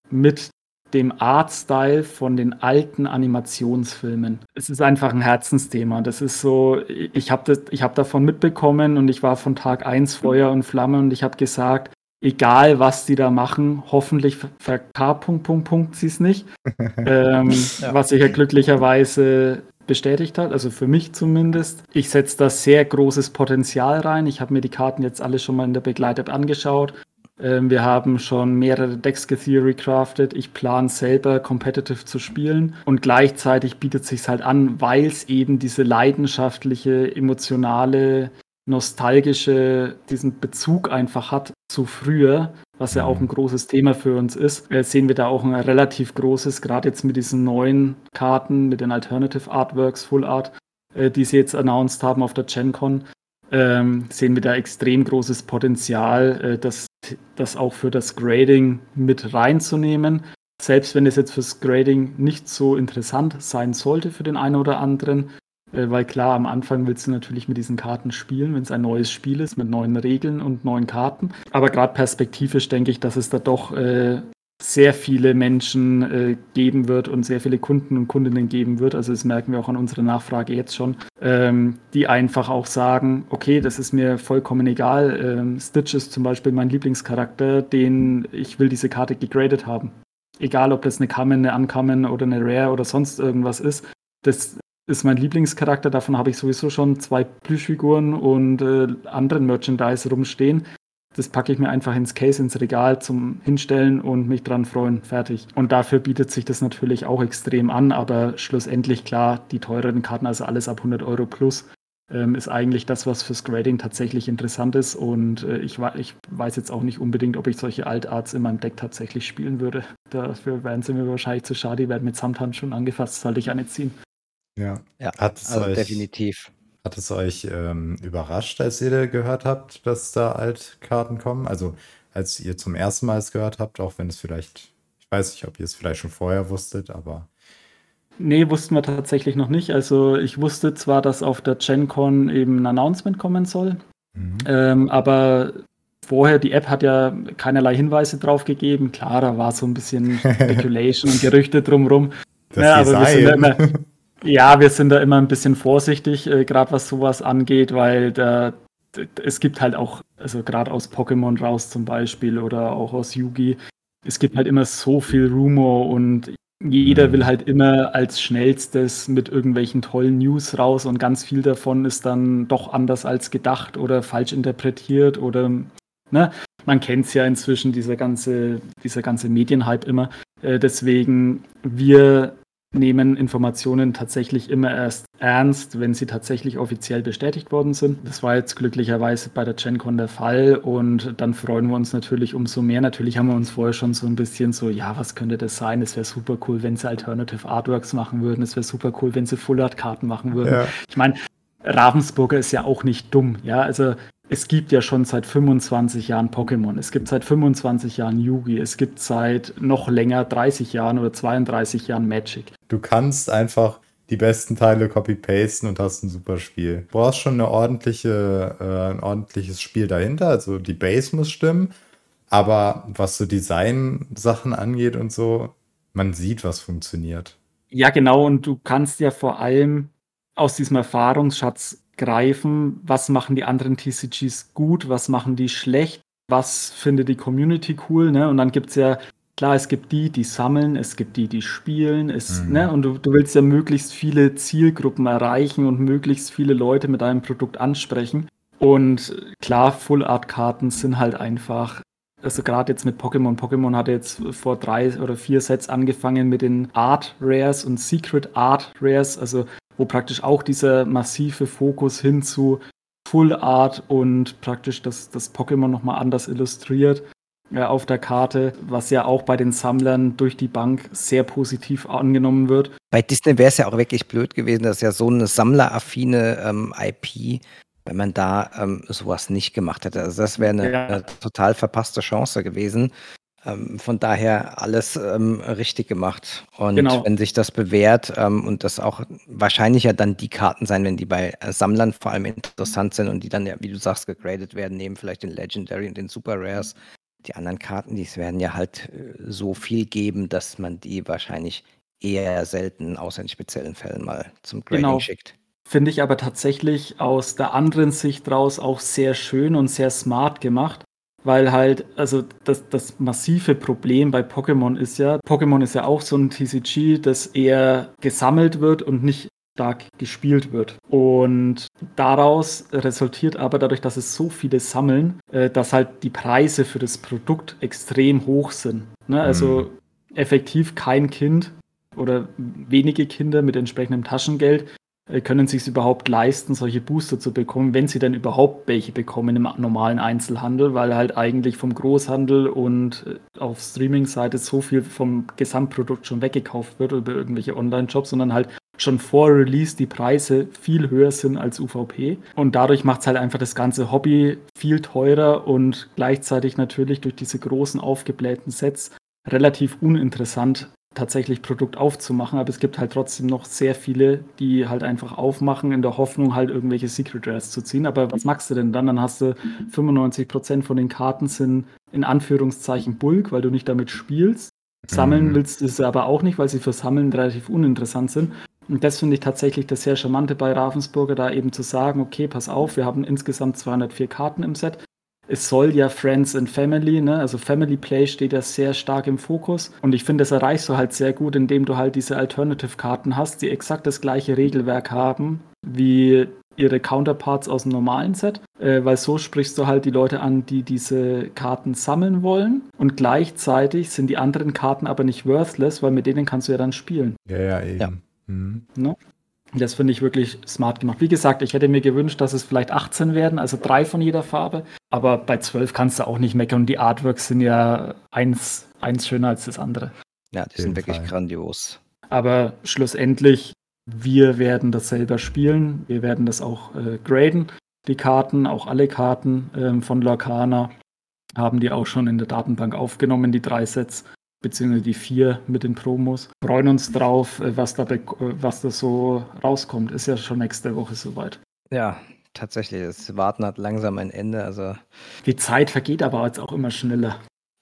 mit dem Artstyle von den alten Animationsfilmen. Es ist einfach ein Herzensthema. Das ist so, ich habe hab davon mitbekommen und ich war von Tag 1 Feuer und Flamme und ich habe gesagt, egal was die da machen, hoffentlich verk Punkt, Punkt, Punkt sie es nicht. ähm, ja. Was sich ja glücklicherweise bestätigt hat, also für mich zumindest. Ich setze da sehr großes Potenzial rein. Ich habe mir die Karten jetzt alle schon mal in der Begleitet angeschaut. Ähm, wir haben schon mehrere Decks getheorycraftet. Ich plane selber competitive zu spielen. Und gleichzeitig bietet sich halt an, weil es eben diese leidenschaftliche, emotionale nostalgische, diesen Bezug einfach hat zu früher, was ja auch ein großes Thema für uns ist, äh, sehen wir da auch ein relativ großes, gerade jetzt mit diesen neuen Karten, mit den Alternative Artworks, Full Art, äh, die sie jetzt announced haben auf der GenCon, ähm, sehen wir da extrem großes Potenzial, äh, das, das auch für das Grading mit reinzunehmen. Selbst wenn es jetzt fürs Grading nicht so interessant sein sollte für den einen oder anderen, äh, weil klar, am Anfang willst du natürlich mit diesen Karten spielen, wenn es ein neues Spiel ist mit neuen Regeln und neuen Karten. Aber gerade perspektivisch denke ich, dass es da doch äh, sehr viele Menschen äh, geben wird und sehr viele Kunden und Kundinnen geben wird. Also das merken wir auch an unserer Nachfrage jetzt schon, ähm, die einfach auch sagen, okay, das ist mir vollkommen egal. Ähm, Stitch ist zum Beispiel mein Lieblingscharakter, den ich will diese Karte gegradet haben. Egal, ob das eine Common, eine Uncommon oder eine Rare oder sonst irgendwas ist. Das ist mein Lieblingscharakter. Davon habe ich sowieso schon zwei Plüschfiguren und äh, anderen Merchandise rumstehen. Das packe ich mir einfach ins Case, ins Regal zum Hinstellen und mich dran freuen. Fertig. Und dafür bietet sich das natürlich auch extrem an, aber schlussendlich klar, die teureren Karten, also alles ab 100 Euro plus, ähm, ist eigentlich das, was fürs Grading tatsächlich interessant ist. Und äh, ich, ich, weiß jetzt auch nicht unbedingt, ob ich solche Altarts in meinem Deck tatsächlich spielen würde. Dafür wären sie mir wahrscheinlich zu schade. Die werden mit Samthand schon angefasst, sollte ich eine ziehen. Ja, ja also euch, definitiv. Hat es euch ähm, überrascht, als ihr gehört habt, dass da Altkarten kommen? Also als ihr zum ersten Mal es gehört habt, auch wenn es vielleicht, ich weiß nicht, ob ihr es vielleicht schon vorher wusstet, aber. Nee, wussten wir tatsächlich noch nicht. Also ich wusste zwar, dass auf der GenCon eben ein Announcement kommen soll, mhm. ähm, aber vorher, die App hat ja keinerlei Hinweise drauf gegeben. Klar, da war so ein bisschen Speculation und Gerüchte drumherum. Das ja, aber wir sind ja immer, ja, wir sind da immer ein bisschen vorsichtig, äh, gerade was sowas angeht, weil da, es gibt halt auch, also gerade aus Pokémon raus zum Beispiel oder auch aus Yugi, es gibt halt immer so viel Rumor und jeder mhm. will halt immer als schnellstes mit irgendwelchen tollen News raus und ganz viel davon ist dann doch anders als gedacht oder falsch interpretiert oder ne? Man kennt es ja inzwischen, dieser ganze, dieser ganze Medienhype immer. Äh, deswegen, wir nehmen Informationen tatsächlich immer erst ernst, wenn sie tatsächlich offiziell bestätigt worden sind. Das war jetzt glücklicherweise bei der GenCon der Fall und dann freuen wir uns natürlich umso mehr. Natürlich haben wir uns vorher schon so ein bisschen so, ja, was könnte das sein? Es wäre super cool, wenn sie Alternative Artworks machen würden. Es wäre super cool, wenn sie Full Art Karten machen würden. Ja. Ich meine, Ravensburger ist ja auch nicht dumm, ja, also es gibt ja schon seit 25 Jahren Pokémon, es gibt seit 25 Jahren Yugi, es gibt seit noch länger 30 Jahren oder 32 Jahren Magic. Du kannst einfach die besten Teile copy-pasten und hast ein super Spiel. Du brauchst schon eine ordentliche, äh, ein ordentliches Spiel dahinter, also die Base muss stimmen, aber was so Design-Sachen angeht und so, man sieht, was funktioniert. Ja, genau. Und du kannst ja vor allem aus diesem Erfahrungsschatz greifen, was machen die anderen TCGs gut, was machen die schlecht, was findet die Community cool. Ne? Und dann gibt es ja, klar, es gibt die, die sammeln, es gibt die, die spielen. Es, mhm. ne? Und du, du willst ja möglichst viele Zielgruppen erreichen und möglichst viele Leute mit deinem Produkt ansprechen. Und klar, Full-Art-Karten sind halt einfach also gerade jetzt mit Pokémon. Pokémon hatte jetzt vor drei oder vier Sets angefangen mit den Art Rares und Secret Art Rares, also wo praktisch auch dieser massive Fokus hin zu Full Art und praktisch das, das Pokémon nochmal anders illustriert auf der Karte, was ja auch bei den Sammlern durch die Bank sehr positiv angenommen wird. Bei Disney wäre es ja auch wirklich blöd gewesen, dass ja so eine sammleraffine ähm, IP wenn man da ähm, sowas nicht gemacht hätte. Also das wäre eine, ja. eine, total verpasste Chance gewesen. Ähm, von daher alles ähm, richtig gemacht. Und genau. wenn sich das bewährt ähm, und das auch wahrscheinlich ja dann die Karten sein, wenn die bei äh, Sammlern vor allem interessant sind und die dann ja, wie du sagst, gegradet werden, neben vielleicht den Legendary und den Super Rares. Die anderen Karten, die werden ja halt äh, so viel geben, dass man die wahrscheinlich eher selten, außer in speziellen Fällen mal zum Grading genau. schickt. Finde ich aber tatsächlich aus der anderen Sicht raus auch sehr schön und sehr smart gemacht. Weil halt, also das, das massive Problem bei Pokémon ist ja, Pokémon ist ja auch so ein TCG, das eher gesammelt wird und nicht stark gespielt wird. Und daraus resultiert aber dadurch, dass es so viele sammeln, äh, dass halt die Preise für das Produkt extrem hoch sind. Ne? Also mhm. effektiv kein Kind oder wenige Kinder mit entsprechendem Taschengeld äh, können sich überhaupt leisten, solche Booster zu bekommen, wenn sie denn überhaupt welche bekommen im normalen Einzelhandel, weil halt eigentlich vom Großhandel und äh, auf Streaming-Seite so viel vom Gesamtprodukt schon weggekauft wird über irgendwelche Online-Shops, sondern halt schon vor Release die Preise viel höher sind als UVP. Und dadurch macht es halt einfach das ganze Hobby viel teurer und gleichzeitig natürlich durch diese großen aufgeblähten Sets relativ uninteressant tatsächlich Produkt aufzumachen, aber es gibt halt trotzdem noch sehr viele, die halt einfach aufmachen in der Hoffnung, halt irgendwelche Secret Rares zu ziehen. Aber was machst du denn dann? Dann hast du 95% von den Karten sind in Anführungszeichen Bulk, weil du nicht damit spielst. Sammeln mhm. willst du es aber auch nicht, weil sie für Sammeln relativ uninteressant sind. Und das finde ich tatsächlich das sehr charmante bei Ravensburger, da eben zu sagen, okay, pass auf, wir haben insgesamt 204 Karten im Set es soll ja Friends and Family, ne? also Family Play steht ja sehr stark im Fokus. Und ich finde, das erreichst du halt sehr gut, indem du halt diese Alternative-Karten hast, die exakt das gleiche Regelwerk haben wie ihre Counterparts aus dem normalen Set, äh, weil so sprichst du halt die Leute an, die diese Karten sammeln wollen und gleichzeitig sind die anderen Karten aber nicht worthless, weil mit denen kannst du ja dann spielen. Ja, ja, eben. Ja. Mhm. Ne? Das finde ich wirklich smart gemacht. Wie gesagt, ich hätte mir gewünscht, dass es vielleicht 18 werden, also drei von jeder Farbe. Aber bei 12 kannst du auch nicht meckern. Und die Artworks sind ja eins, eins schöner als das andere. Ja, die sind wirklich Fall. grandios. Aber schlussendlich, wir werden das selber spielen. Wir werden das auch äh, graden. Die Karten, auch alle Karten ähm, von Lorcana, haben die auch schon in der Datenbank aufgenommen, die drei Sets beziehungsweise die vier mit den Promos. Freuen uns drauf, äh, was da, was da so rauskommt. Ist ja schon nächste Woche soweit. Ja, tatsächlich. Das Warten hat langsam ein Ende. Also die Zeit vergeht aber jetzt auch immer schneller.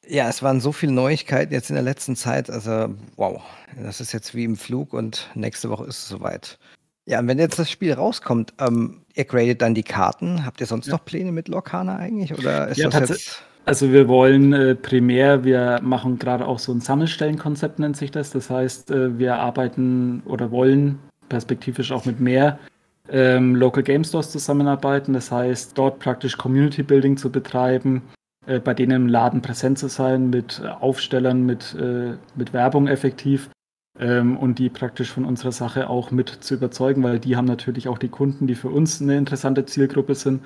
Ja, es waren so viele Neuigkeiten jetzt in der letzten Zeit. Also, wow, das ist jetzt wie im Flug und nächste Woche ist es soweit. Ja, und wenn jetzt das Spiel rauskommt, ähm, ihr gradet dann die Karten. Habt ihr sonst ja. noch Pläne mit Lorcana eigentlich? Oder ist ja, das jetzt also wir wollen äh, primär, wir machen gerade auch so ein Sammelstellenkonzept, nennt sich das. Das heißt, äh, wir arbeiten oder wollen perspektivisch auch mit mehr ähm, Local Game Stores zusammenarbeiten. Das heißt, dort praktisch Community Building zu betreiben, äh, bei denen im Laden präsent zu sein, mit Aufstellern, mit, äh, mit Werbung effektiv ähm, und die praktisch von unserer Sache auch mit zu überzeugen, weil die haben natürlich auch die Kunden, die für uns eine interessante Zielgruppe sind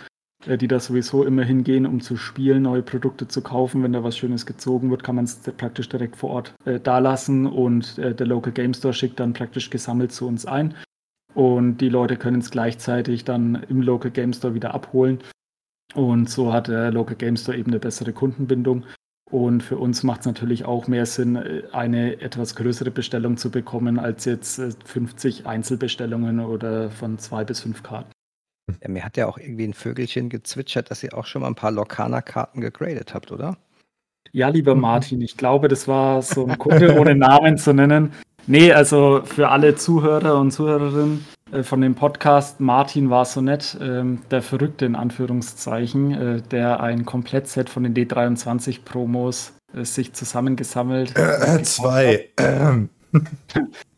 die da sowieso immer hingehen, um zu spielen, neue Produkte zu kaufen. Wenn da was Schönes gezogen wird, kann man es praktisch direkt vor Ort äh, da lassen und äh, der Local Game Store schickt dann praktisch gesammelt zu uns ein. Und die Leute können es gleichzeitig dann im Local Game Store wieder abholen. Und so hat der Local Game Store eben eine bessere Kundenbindung. Und für uns macht es natürlich auch mehr Sinn, äh, eine etwas größere Bestellung zu bekommen, als jetzt 50 äh, Einzelbestellungen oder von zwei bis fünf Karten. Ja, mir hat ja auch irgendwie ein Vögelchen gezwitschert, dass ihr auch schon mal ein paar Lokana-Karten gegradet habt, oder? Ja, lieber mhm. Martin, ich glaube, das war so ein Kunde ohne Namen zu nennen. Nee, also für alle Zuhörer und Zuhörerinnen äh, von dem Podcast, Martin war so nett, äh, der Verrückte in Anführungszeichen, äh, der ein Komplettset von den D23 Promos äh, sich zusammengesammelt. Äh, zwei.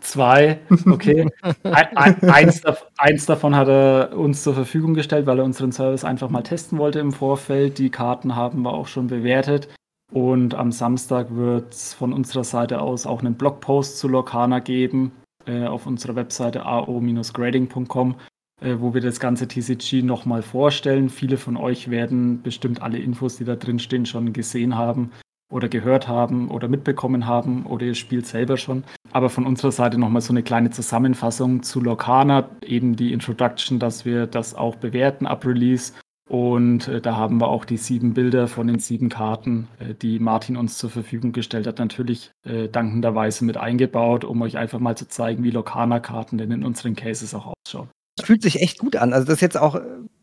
Zwei, okay. Ein, ein, eins, eins, davon hat er uns zur Verfügung gestellt, weil er unseren Service einfach mal testen wollte im Vorfeld. Die Karten haben wir auch schon bewertet. Und am Samstag wird es von unserer Seite aus auch einen Blogpost zu Lorcana geben äh, auf unserer Webseite ao-grading.com, äh, wo wir das ganze TCG nochmal vorstellen. Viele von euch werden bestimmt alle Infos, die da drin stehen, schon gesehen haben oder gehört haben oder mitbekommen haben oder ihr spielt selber schon. Aber von unserer Seite nochmal so eine kleine Zusammenfassung zu Lorcana, eben die Introduction, dass wir das auch bewerten ab Release und äh, da haben wir auch die sieben Bilder von den sieben Karten, äh, die Martin uns zur Verfügung gestellt hat, natürlich äh, dankenderweise mit eingebaut, um euch einfach mal zu zeigen, wie Lokana-Karten denn in unseren Cases auch ausschauen. Das fühlt sich echt gut an. Also das ist jetzt auch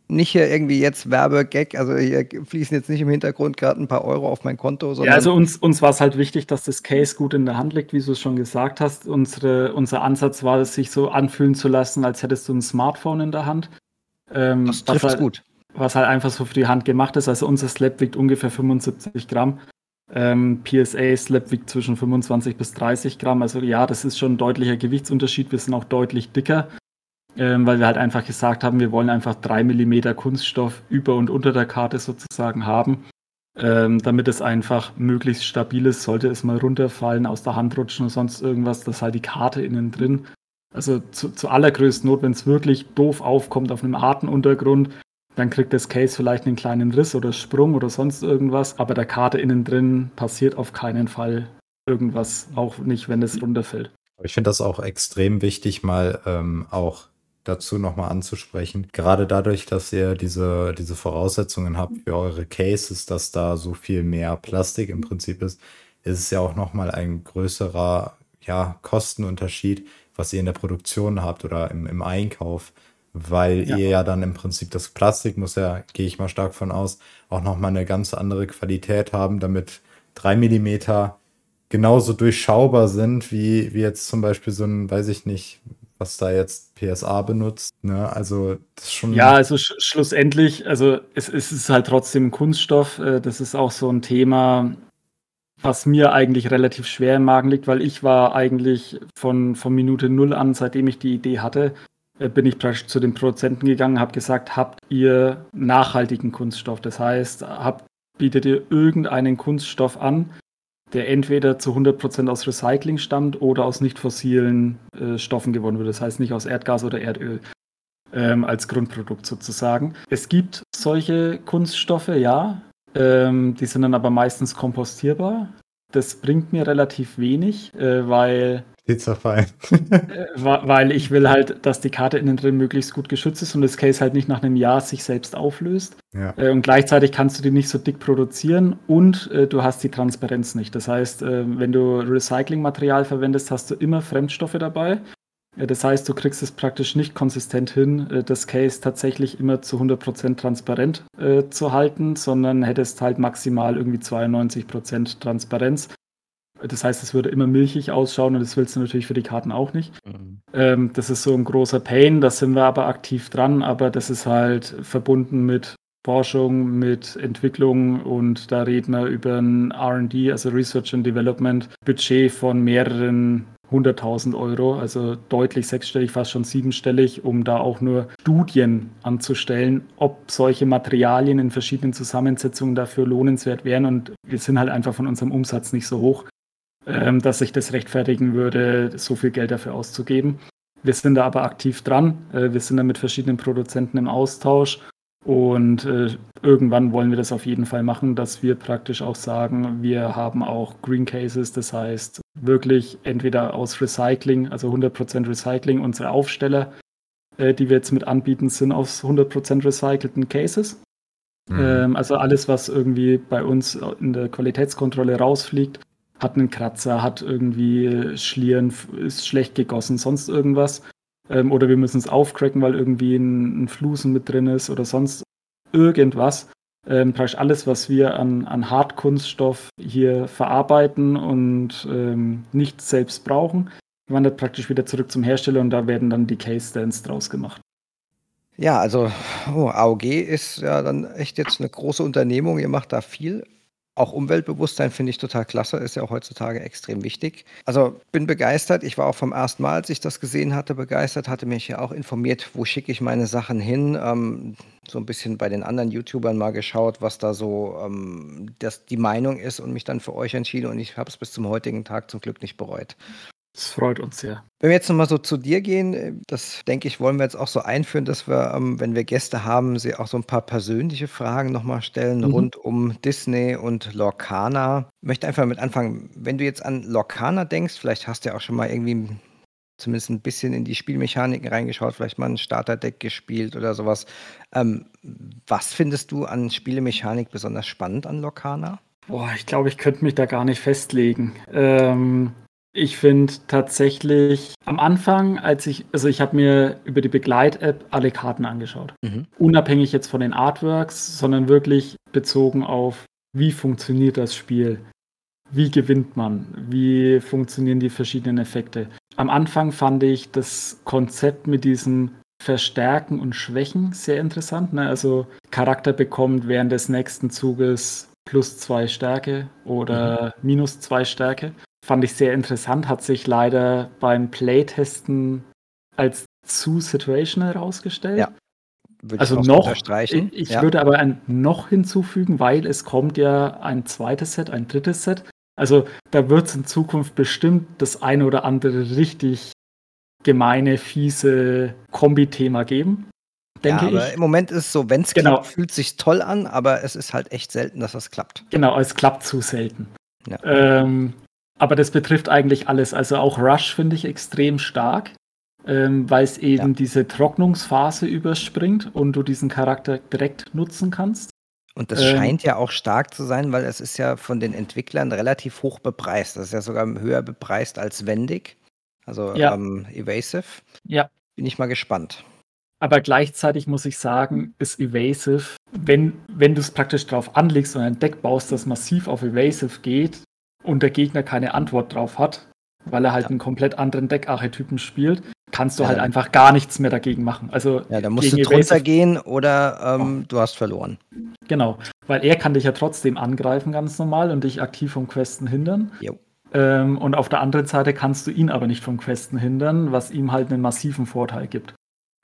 nicht hier irgendwie jetzt Werbegag, also hier fließen jetzt nicht im Hintergrund gerade ein paar Euro auf mein Konto. Sondern ja, also uns, uns war es halt wichtig, dass das Case gut in der Hand liegt, wie du es schon gesagt hast. Unsere, unser Ansatz war es, sich so anfühlen zu lassen, als hättest du ein Smartphone in der Hand. Ähm, das trifft halt, gut was halt einfach so für die Hand gemacht ist. Also unser Slab wiegt ungefähr 75 Gramm. Ähm, PSA Slab wiegt zwischen 25 bis 30 Gramm. Also ja, das ist schon ein deutlicher Gewichtsunterschied. Wir sind auch deutlich dicker, ähm, weil wir halt einfach gesagt haben, wir wollen einfach 3 mm Kunststoff über und unter der Karte sozusagen haben, ähm, damit es einfach möglichst stabil ist. Sollte es mal runterfallen, aus der Hand rutschen oder sonst irgendwas, dass halt die Karte innen drin also zu, zu allergrößten Not, wenn es wirklich doof aufkommt auf einem harten Untergrund, dann kriegt das Case vielleicht einen kleinen Riss oder Sprung oder sonst irgendwas, aber der Karte innen drin passiert auf keinen Fall irgendwas, auch nicht, wenn es runterfällt. Ich finde das auch extrem wichtig, mal ähm, auch dazu nochmal anzusprechen. Gerade dadurch, dass ihr diese, diese Voraussetzungen habt für eure Cases, dass da so viel mehr Plastik im Prinzip ist, ist es ja auch nochmal ein größerer ja, Kostenunterschied, was ihr in der Produktion habt oder im, im Einkauf weil ja. ihr ja dann im Prinzip das Plastik muss ja, gehe ich mal stark von aus, auch nochmal eine ganz andere Qualität haben, damit drei Millimeter genauso durchschaubar sind, wie, wie jetzt zum Beispiel so ein, weiß ich nicht, was da jetzt PSA benutzt. Ne? Also das ist schon. Ja, also sch schlussendlich, also es, es ist halt trotzdem Kunststoff. Äh, das ist auch so ein Thema, was mir eigentlich relativ schwer im Magen liegt, weil ich war eigentlich von, von Minute null an, seitdem ich die Idee hatte, äh, bin ich praktisch zu den Produzenten gegangen, habe gesagt, habt ihr nachhaltigen Kunststoff? Das heißt, habt, bietet ihr irgendeinen Kunststoff an, der entweder zu 100% aus Recycling stammt oder aus nicht fossilen äh, Stoffen gewonnen wird. Das heißt nicht aus Erdgas oder Erdöl ähm, als Grundprodukt sozusagen. Es gibt solche Kunststoffe, ja. Ähm, die sind dann aber meistens kompostierbar. Das bringt mir relativ wenig, äh, weil die zerfallen. Äh, weil ich will halt, dass die Karte innen drin möglichst gut geschützt ist und das Case halt nicht nach einem Jahr sich selbst auflöst. Ja. Äh, und gleichzeitig kannst du die nicht so dick produzieren und äh, du hast die Transparenz nicht. Das heißt, äh, wenn du Recyclingmaterial verwendest, hast du immer Fremdstoffe dabei. Äh, das heißt, du kriegst es praktisch nicht konsistent hin, äh, das Case tatsächlich immer zu 100% transparent zu halten, sondern hättest halt maximal irgendwie 92% Transparenz. Das heißt, es würde immer milchig ausschauen und das willst du natürlich für die Karten auch nicht. Mhm. Ähm, das ist so ein großer Pain, da sind wir aber aktiv dran, aber das ist halt verbunden mit Forschung, mit Entwicklung und da reden wir über ein RD, also Research and Development, Budget von mehreren 100.000 Euro, also deutlich sechsstellig, fast schon siebenstellig, um da auch nur Studien anzustellen, ob solche Materialien in verschiedenen Zusammensetzungen dafür lohnenswert wären. Und wir sind halt einfach von unserem Umsatz nicht so hoch, ähm, dass sich das rechtfertigen würde, so viel Geld dafür auszugeben. Wir sind da aber aktiv dran. Äh, wir sind da mit verschiedenen Produzenten im Austausch und äh, irgendwann wollen wir das auf jeden Fall machen, dass wir praktisch auch sagen, wir haben auch Green Cases, das heißt wirklich entweder aus Recycling, also 100% Recycling, unsere Aufsteller, äh, die wir jetzt mit anbieten, sind aus 100% recycelten Cases. Mhm. Ähm, also alles, was irgendwie bei uns in der Qualitätskontrolle rausfliegt, hat einen Kratzer, hat irgendwie Schlieren, ist schlecht gegossen, sonst irgendwas. Ähm, oder wir müssen es aufcracken, weil irgendwie ein, ein Flusen mit drin ist oder sonst irgendwas. Ähm, praktisch alles, was wir an, an Hartkunststoff hier verarbeiten und ähm, nicht selbst brauchen, wandert praktisch wieder zurück zum Hersteller und da werden dann die Case-Stands draus gemacht. Ja, also oh, AOG ist ja dann echt jetzt eine große Unternehmung. Ihr macht da viel. Auch Umweltbewusstsein finde ich total klasse, ist ja auch heutzutage extrem wichtig. Also bin begeistert. Ich war auch vom ersten Mal, als ich das gesehen hatte, begeistert, hatte mich ja auch informiert, wo schicke ich meine Sachen hin. Ähm, so ein bisschen bei den anderen YouTubern mal geschaut, was da so ähm, das, die Meinung ist und mich dann für euch entschieden und ich habe es bis zum heutigen Tag zum Glück nicht bereut. Das freut uns sehr. Wenn wir jetzt nochmal so zu dir gehen, äh, das denke ich, wollen wir jetzt auch so einführen, dass wir, ähm, wenn wir Gäste haben, sie auch so ein paar persönliche Fragen nochmal stellen mhm. rund um Disney und Lorcana. Ich möchte einfach mit anfangen, wenn du jetzt an Lorcana denkst, vielleicht hast du ja auch schon mal irgendwie zumindest ein bisschen in die Spielmechaniken reingeschaut, vielleicht mal ein Starterdeck gespielt oder sowas. Ähm, was findest du an Spielemechanik besonders spannend an Lorcana? Boah, ich glaube, ich könnte mich da gar nicht festlegen. Ähm, ich finde tatsächlich am Anfang, als ich, also ich habe mir über die Begleit-App alle Karten angeschaut. Mhm. Unabhängig jetzt von den Artworks, sondern wirklich bezogen auf, wie funktioniert das Spiel? Wie gewinnt man? Wie funktionieren die verschiedenen Effekte? Am Anfang fand ich das Konzept mit diesem Verstärken und Schwächen sehr interessant. Ne? Also Charakter bekommt während des nächsten Zuges plus zwei Stärke oder mhm. minus zwei Stärke. Fand ich sehr interessant, hat sich leider beim Playtesten als zu situational herausgestellt. Ja. Würde also ich noch, ich, ich ja. würde aber ein noch hinzufügen, weil es kommt ja ein zweites Set, ein drittes Set. Also da wird es in Zukunft bestimmt das eine oder andere richtig gemeine, fiese Kombi-Thema geben. Denke ja, aber ich. im Moment ist es so, wenn es genau. klappt, fühlt es sich toll an, aber es ist halt echt selten, dass das klappt. Genau, es klappt zu selten. Ja. Ähm, aber das betrifft eigentlich alles. Also auch Rush finde ich extrem stark, ähm, weil es eben ja. diese Trocknungsphase überspringt und du diesen Charakter direkt nutzen kannst. Und das ähm, scheint ja auch stark zu sein, weil es ist ja von den Entwicklern relativ hoch bepreist. Das ist ja sogar höher bepreist als Wendig, also ja. ähm, Evasive. Ja. Bin ich mal gespannt. Aber gleichzeitig muss ich sagen, ist Evasive, wenn, wenn du es praktisch darauf anlegst und ein Deck baust, das massiv auf Evasive geht, und der Gegner keine Antwort drauf hat, weil er halt einen komplett anderen Deckarchetypen spielt, kannst du ja. halt einfach gar nichts mehr dagegen machen. Also ja, da musst du drunter gehen oder ähm, oh. du hast verloren. Genau, weil er kann dich ja trotzdem angreifen ganz normal und dich aktiv vom Questen hindern. Ähm, und auf der anderen Seite kannst du ihn aber nicht vom Questen hindern, was ihm halt einen massiven Vorteil gibt.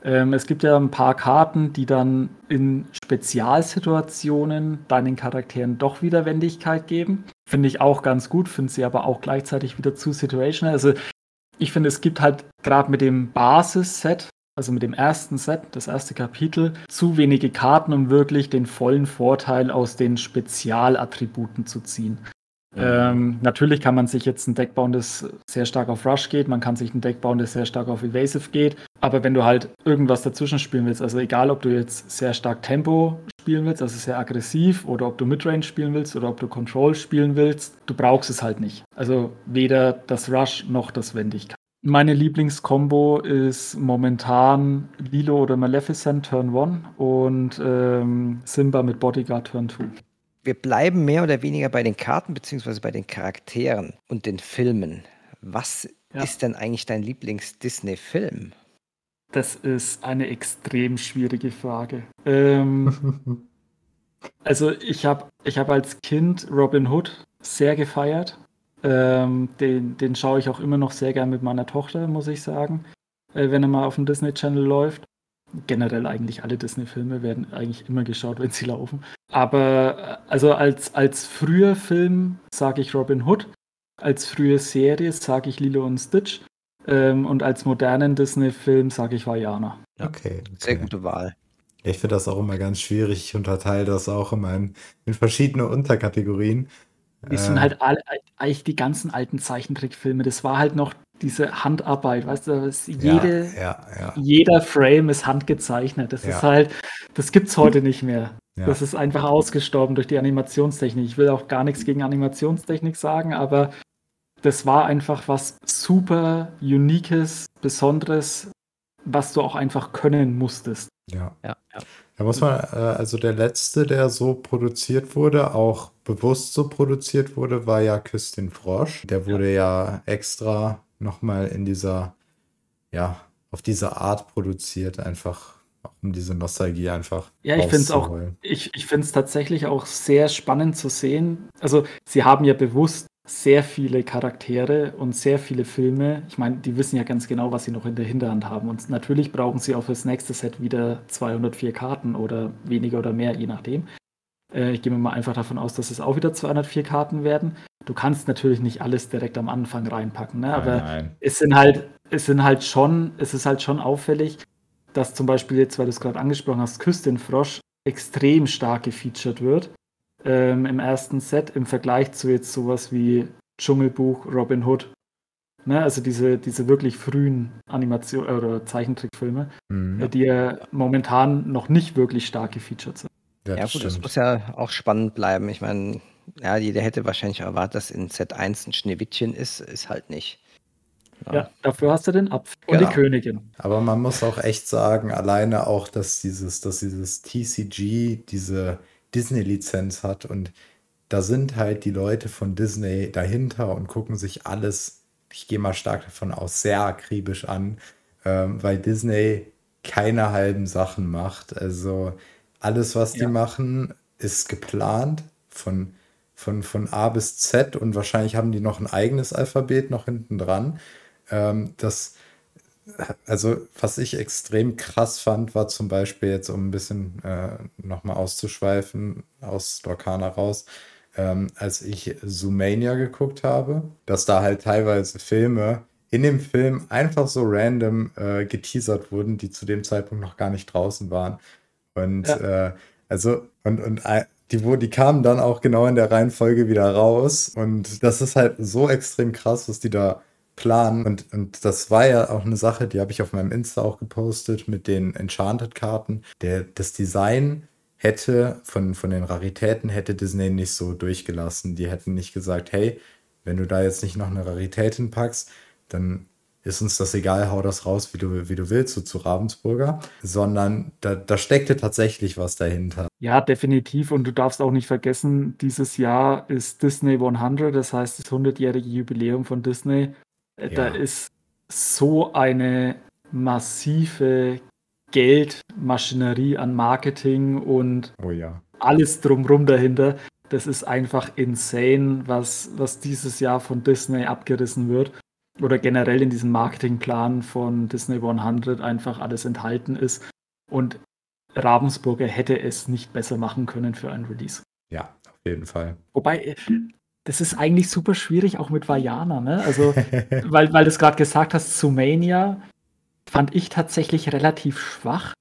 Ähm, es gibt ja ein paar Karten, die dann in Spezialsituationen deinen Charakteren doch wieder Wendigkeit geben. Finde ich auch ganz gut, finde sie aber auch gleichzeitig wieder zu situational. Also ich finde, es gibt halt gerade mit dem Basisset, also mit dem ersten Set, das erste Kapitel, zu wenige Karten, um wirklich den vollen Vorteil aus den Spezialattributen zu ziehen. Ähm, natürlich kann man sich jetzt ein Deck bauen, das sehr stark auf Rush geht, man kann sich ein Deck bauen, das sehr stark auf Evasive geht, aber wenn du halt irgendwas dazwischen spielen willst, also egal ob du jetzt sehr stark Tempo spielen willst, also sehr aggressiv, oder ob du Midrange spielen willst oder ob du Control spielen willst, du brauchst es halt nicht. Also weder das Rush noch das Wendigkeit. Meine Lieblingskombo ist momentan Lilo oder Maleficent Turn 1 und ähm, Simba mit Bodyguard Turn 2 wir bleiben mehr oder weniger bei den Karten beziehungsweise bei den Charakteren und den Filmen. Was ja. ist denn eigentlich dein Lieblings-Disney-Film? Das ist eine extrem schwierige Frage. Ähm, also ich habe ich hab als Kind Robin Hood sehr gefeiert. Ähm, den, den schaue ich auch immer noch sehr gern mit meiner Tochter, muss ich sagen, äh, wenn er mal auf dem Disney Channel läuft generell eigentlich alle Disney-Filme werden eigentlich immer geschaut, wenn sie laufen. Aber äh, also als, als früher Film sage ich Robin Hood, als frühe Serie sage ich Lilo und Stitch ähm, und als modernen Disney-Film sage ich Vajana. Okay, okay, sehr gute Wahl. Ich finde das auch immer ganz schwierig. Ich unterteile das auch immer in, in verschiedene Unterkategorien. Die sind äh, halt alle, eigentlich die ganzen alten Zeichentrickfilme. Das war halt noch diese Handarbeit, weißt du, jede, ja, ja, jeder Frame ist handgezeichnet. Das ist halt, das gibt es heute nicht mehr. Das ist einfach ausgestorben durch die Animationstechnik. Ich will auch gar nichts gegen Animationstechnik sagen, aber das war einfach was super Uniques, Besonderes, was du auch einfach können musstest. Ja. ja, ja. Da muss man, äh, also der letzte, der so produziert wurde, auch bewusst so produziert wurde, war ja Küss den Frosch. Der wurde ja, extra nochmal in dieser, ja, auf diese Art produziert, einfach um diese Nostalgie einfach Ja, ich finde es auch, ich, ich finde es tatsächlich auch sehr spannend zu sehen. Also, sie haben ja bewusst sehr viele Charaktere und sehr viele Filme. Ich meine, die wissen ja ganz genau, was sie noch in der Hinterhand haben. Und natürlich brauchen sie auch fürs nächste Set wieder 204 Karten oder weniger oder mehr, je nachdem. Äh, ich gehe mir mal einfach davon aus, dass es auch wieder 204 Karten werden. Du kannst natürlich nicht alles direkt am Anfang reinpacken, ne? aber nein, nein. es sind halt, es sind halt schon, es ist halt schon auffällig, dass zum Beispiel jetzt, weil du es gerade angesprochen hast, Küstenfrosch extrem stark gefeatured wird ähm, im ersten Set im Vergleich zu jetzt sowas wie Dschungelbuch, Robin Hood. Ne, also diese, diese wirklich frühen Animation- oder Zeichentrickfilme, mhm. Äh, die ja momentan noch nicht wirklich stark gefeatured sind. Ja, ja gut, das muss ja auch spannend bleiben. Ich meine, ja, jeder hätte wahrscheinlich erwartet, dass in Set 1 ein Schneewittchen ist, ist halt nicht. Ja, ja dafür hast du den Apfel genau. und die Königin. Aber man muss auch echt sagen, alleine auch, dass dieses, dass dieses TCG, diese Disney-Lizenz hat und da sind halt die Leute von Disney dahinter und gucken sich alles, ich gehe mal stark davon aus, sehr akribisch an, ähm, weil Disney keine halben Sachen macht. Also alles, was ja. die machen, ist geplant von, von, von A bis Z und wahrscheinlich haben die noch ein eigenes Alphabet noch hinten dran. Ähm, das also was ich extrem krass fand, war zum Beispiel jetzt, um ein bisschen äh, nochmal auszuschweifen aus Lorcana raus, ähm, als ich Zoomania geguckt habe, dass da halt teilweise Filme in dem Film einfach so random äh, geteasert wurden, die zu dem Zeitpunkt noch gar nicht draußen waren. Und ja. äh, also, und, und äh, die, die kamen dann auch genau in der Reihenfolge wieder raus. Und das ist halt so extrem krass, was die da planen. Und, und das war ja auch eine Sache, die habe ich auf meinem Insta auch gepostet mit den Enchanted-Karten. das Design hätte von, von den Raritäten hätte Disney nicht so durchgelassen. Die hätten nicht gesagt, hey, wenn du da jetzt nicht noch eine Rarität hinpackst, dann ist uns das egal, hau das raus, wie du, wie du willst, so zu Ravensburger, sondern da, da steckte tatsächlich was dahinter. Ja, definitiv. Und du darfst auch nicht vergessen, dieses Jahr ist Disney 100, das heißt das 100-jährige Jubiläum von Disney. Äh, da ist so eine massive Geldmaschinerie an Marketing und oh ja. alles drumrum dahinter. Das ist einfach insane, was, was dieses Jahr von Disney abgerissen wird. Oder generell in diesem Marketingplan von Disney 100 einfach alles enthalten ist. Und Ravensburger hätte es nicht besser machen können für ein Release. Ja, auf jeden Fall. Wobei, äh, das ist eigentlich super schwierig, auch mit Vajana, ne? Also, weil, weil du es gerade gesagt hast, Sumania fand ich tatsächlich relativ schwach.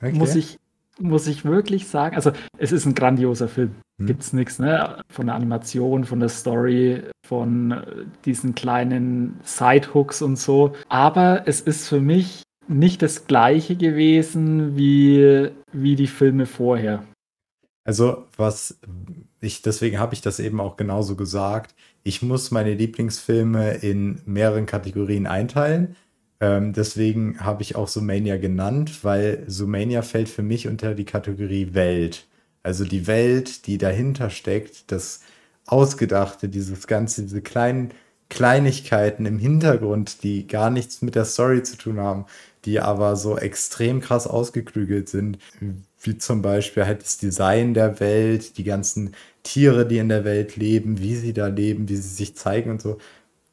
Okay. Muss, ich, muss ich wirklich sagen. Also, es ist ein grandioser Film. Hm. Gibt's nichts, ne? Von der Animation, von der Story, von äh, diesen kleinen Sidehooks und so. Aber es ist für mich nicht das gleiche gewesen wie, wie die Filme vorher. Also, was ich, deswegen habe ich das eben auch genauso gesagt. Ich muss meine Lieblingsfilme in mehreren Kategorien einteilen. Ähm, deswegen habe ich auch Sumania genannt, weil Sumania fällt für mich unter die Kategorie Welt. Also die Welt, die dahinter steckt, das Ausgedachte, dieses Ganze, diese kleinen Kleinigkeiten im Hintergrund, die gar nichts mit der Story zu tun haben, die aber so extrem krass ausgeklügelt sind, wie zum Beispiel halt das Design der Welt, die ganzen Tiere, die in der Welt leben, wie sie da leben, wie sie sich zeigen und so.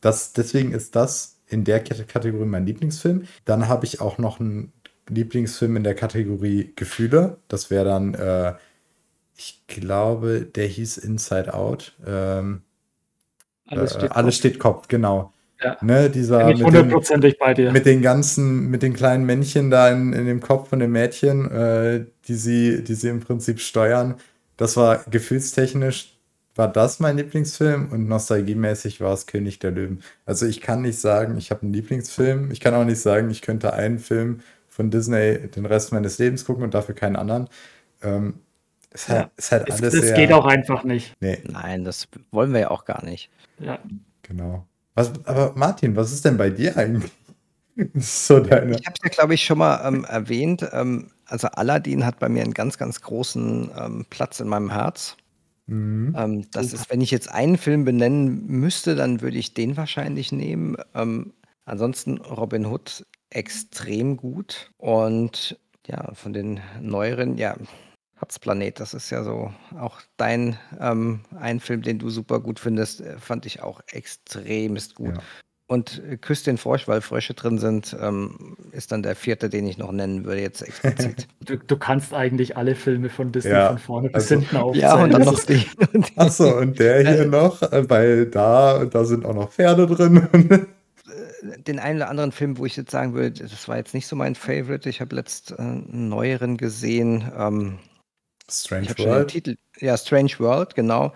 Das, deswegen ist das in der Kategorie mein Lieblingsfilm. Dann habe ich auch noch einen Lieblingsfilm in der Kategorie Gefühle. Das wäre dann, äh, ich glaube, der hieß Inside Out. Ähm, alles, äh, steht, äh, alles steht Kopf, genau. Ja. Ne, dieser Bin ich hundertprozentig bei dir. Mit den ganzen, mit den kleinen Männchen da in, in dem Kopf von dem Mädchen, äh, die, sie, die sie im Prinzip steuern. Das war gefühlstechnisch, war das mein Lieblingsfilm und nostalgiemäßig war es König der Löwen. Also ich kann nicht sagen, ich habe einen Lieblingsfilm. Ich kann auch nicht sagen, ich könnte einen Film von Disney den Rest meines Lebens gucken und dafür keinen anderen. Ähm, ist halt, ist halt alles das, das geht auch einfach nicht. Nee. Nein, das wollen wir ja auch gar nicht. Ja. Genau. Was, aber Martin, was ist denn bei dir eigentlich? so deine. Ich habe es ja, glaube ich, schon mal ähm, erwähnt. Ähm, Also Aladdin hat bei mir einen ganz, ganz großen ähm, Platz in meinem Herz. Mhm. Ähm, das ist, wenn ich jetzt einen Film benennen müsste, dann würde ich den wahrscheinlich nehmen. Ähm, ansonsten Robin Hood extrem gut. Und ja, von den neueren, ja, Hatzplanet, das ist ja so auch dein ähm, ein Film, den du super gut findest, äh, fand ich auch extremst gut. Ja. Und äh, Küss den Frosch, weil Frösche drin sind, ähm, ist dann der vierte, den ich noch nennen würde, jetzt explizit. du, du, kannst eigentlich alle Filme von Disney ja, von vorne bis also, hinten aufzählen. Ja, und dann noch die. Achso, und der hier äh, noch, weil da, da sind auch noch Pferde drin. Äh, den einen oder anderen Film, wo ich jetzt sagen würde, das war jetzt nicht so mein Favorite. Ich habe letzt äh, einen neueren gesehen. Ähm, Strange World. Titel, ja, Strange World, genau.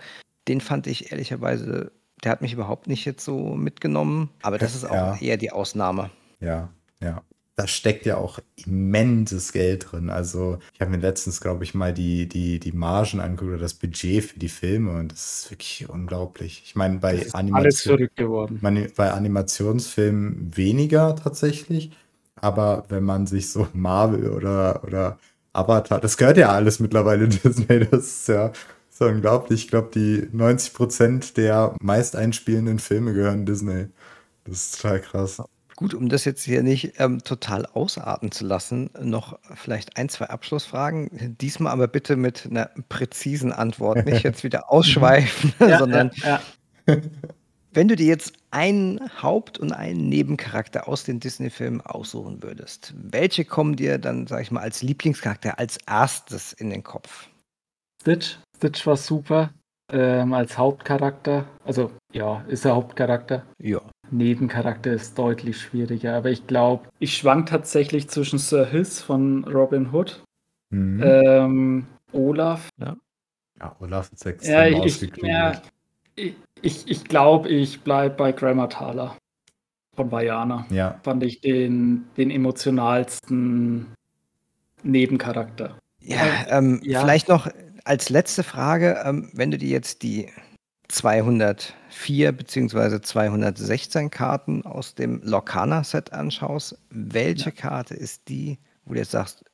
Den fand ich ehrlicherweise der hat mich überhaupt nicht jetzt so mitgenommen. Aber das ist auch ja. eher die Ausnahme. Ja, ja. Da steckt ja auch immenses Geld drin. Also, ich habe mir letztens, glaube ich, mal die, die, die Margen angeguckt oder das Budget für die Filme und das ist wirklich unglaublich. Ich meine, bei, Animation, bei Animationsfilmen weniger tatsächlich. Aber wenn man sich so Marvel oder, oder Avatar, das gehört ja alles mittlerweile Disney, das ist ja ist unglaublich. Ich glaube, die 90 Prozent der meist einspielenden Filme gehören Disney. Das ist total krass. Gut, um das jetzt hier nicht ähm, total ausarten zu lassen, noch vielleicht ein, zwei Abschlussfragen. Diesmal aber bitte mit einer präzisen Antwort. Nicht jetzt wieder ausschweifen, ja, sondern ja, ja. wenn du dir jetzt einen Haupt- und einen Nebencharakter aus den Disney-Filmen aussuchen würdest, welche kommen dir dann, sag ich mal, als Lieblingscharakter als erstes in den Kopf? Stitch. Stitch war super ähm, als Hauptcharakter. Also ja, ist er Hauptcharakter. Ja. Nebencharakter ist deutlich schwieriger, aber ich glaube, ich schwank tatsächlich zwischen Sir Hiss von Robin Hood, mhm. ähm, Olaf. Ja. ja, Olaf ist extrem ja, ich, ja, ich, ich, ich glaube, ich bleibe bei Grammar Thaler von Vajana. Ja. Fand ich den, den emotionalsten Nebencharakter. Ja, ähm, ja, vielleicht noch als letzte Frage, ähm, wenn du dir jetzt die 204 bzw. 216 Karten aus dem Lorcaner-Set anschaust, welche ja. Karte ist die, wo du jetzt sagst,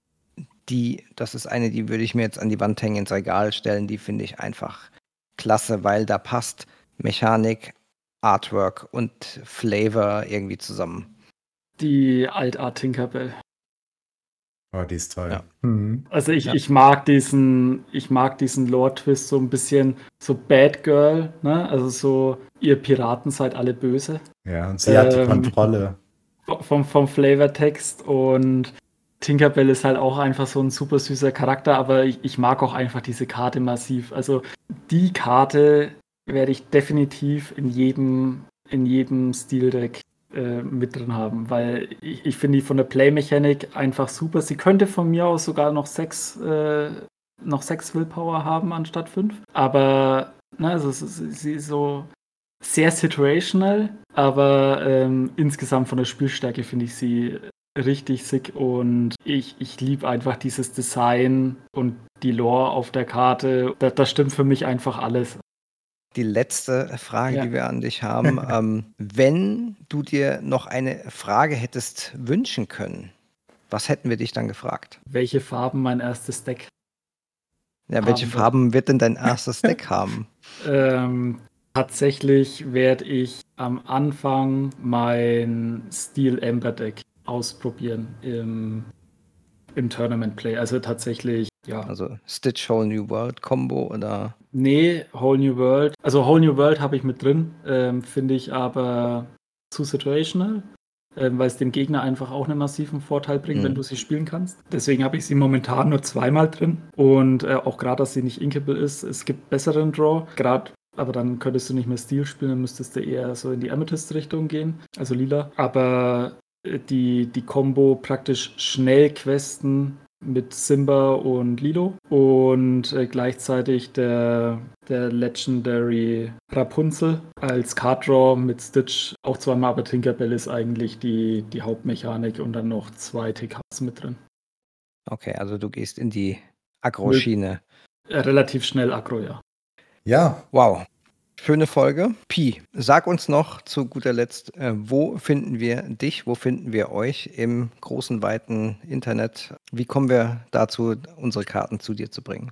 die, das ist eine, die würde ich mir jetzt an die Wand hängen, ins Regal stellen, die finde ich einfach klasse, weil da passt Mechanik, Artwork und Flavor irgendwie zusammen. Die Altart Tinkerbell. Oh, die ist toll. Ja. Mhm. Also ich, ja. ich mag diesen, ich mag diesen Lore-Twist so ein bisschen so Bad Girl, ne? Also so, ihr Piraten seid alle böse. Ja, und sie ähm, hat die ähm, Kontrolle. Vom, vom Flavortext und Tinkerbell ist halt auch einfach so ein super süßer Charakter, aber ich, ich mag auch einfach diese Karte massiv. Also die Karte werde ich definitiv in jedem, in jedem Stildeck äh, mit drin haben, weil ich, ich finde die von der Play-Mechanik einfach super. Sie könnte von mir aus sogar noch sechs, äh, noch sechs Willpower haben anstatt fünf. Aber ne, also sie ist so sehr situational, aber ähm, insgesamt von der Spielstärke finde ich sie richtig sick und ich, ich liebe einfach dieses Design und die Lore auf der Karte. Das, das stimmt für mich einfach alles die letzte Frage, ja. die wir an dich haben. ähm, wenn du dir noch eine Frage hättest wünschen können, was hätten wir dich dann gefragt? Welche Farben mein erstes Deck? Ja, welche Farben wird denn dein erstes Deck haben? Ähm, tatsächlich werde ich am Anfang mein Steel Ember Deck ausprobieren im, im Tournament Play. Also tatsächlich, ja. Also Stitch Whole New World Combo oder? Nee, Whole New World. Also Whole New World habe ich mit drin, ähm, finde ich aber zu situational, ähm, weil es dem Gegner einfach auch einen massiven Vorteil bringt, mhm. wenn du sie spielen kannst. Deswegen habe ich sie momentan nur zweimal drin und äh, auch gerade, dass sie nicht inkable ist, es gibt besseren Draw. Gerade aber dann könntest du nicht mehr Stil spielen, dann müsstest du eher so in die Amethyst-Richtung gehen, also lila. Aber die, die Combo praktisch schnell questen mit Simba und Lilo und äh, gleichzeitig der, der Legendary Rapunzel als Card Draw mit Stitch auch zweimal, aber Tinkerbell ist eigentlich die, die Hauptmechanik und dann noch zwei TKs mit drin. Okay, also du gehst in die Agro-Schiene. Relativ schnell Agro, ja. Ja. Wow. Schöne Folge. Pi, sag uns noch zu guter Letzt, äh, wo finden wir dich, wo finden wir euch im großen, weiten Internet? Wie kommen wir dazu, unsere Karten zu dir zu bringen?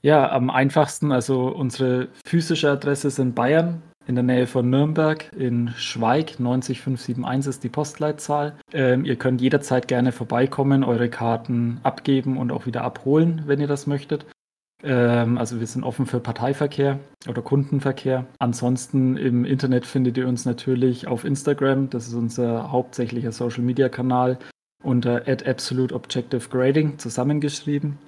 Ja, am einfachsten, also unsere physische Adresse ist in Bayern, in der Nähe von Nürnberg, in Schweig, 90571 ist die Postleitzahl. Ähm, ihr könnt jederzeit gerne vorbeikommen, eure Karten abgeben und auch wieder abholen, wenn ihr das möchtet. Ähm, also wir sind offen für Parteiverkehr oder Kundenverkehr. Ansonsten im Internet findet ihr uns natürlich auf Instagram, das ist unser hauptsächlicher Social-Media-Kanal, unter Absolute Objective Grading zusammengeschrieben.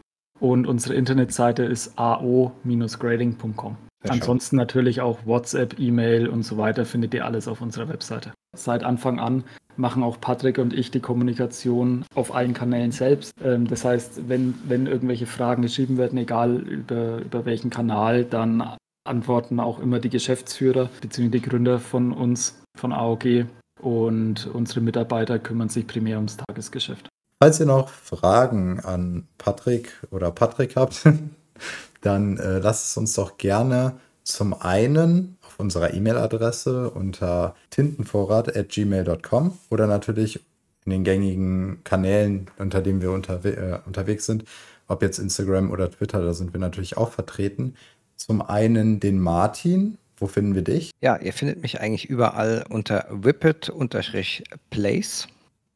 Und unsere Internetseite ist ao-grading.com. Ansonsten natürlich auch WhatsApp, E-Mail und so weiter findet ihr alles auf unserer Webseite. Seit Anfang an machen auch Patrick und ich die Kommunikation auf allen Kanälen selbst. Ähm, das heißt, wenn, wenn irgendwelche Fragen geschrieben werden, egal über, über welchen Kanal, dann antworten auch immer die Geschäftsführer bzw. die Gründer von uns, von AOG. Und unsere Mitarbeiter kümmern sich primär ums Tagesgeschäft. Falls ihr noch Fragen an Patrick oder Patrick habt, dann äh, lasst es uns doch gerne zum einen auf unserer E-Mail-Adresse unter tintenvorrat.gmail.com oder natürlich in den gängigen Kanälen, unter denen wir unterwe äh, unterwegs sind, ob jetzt Instagram oder Twitter, da sind wir natürlich auch vertreten. Zum einen den Martin. Wo finden wir dich? Ja, ihr findet mich eigentlich überall unter whippet-place.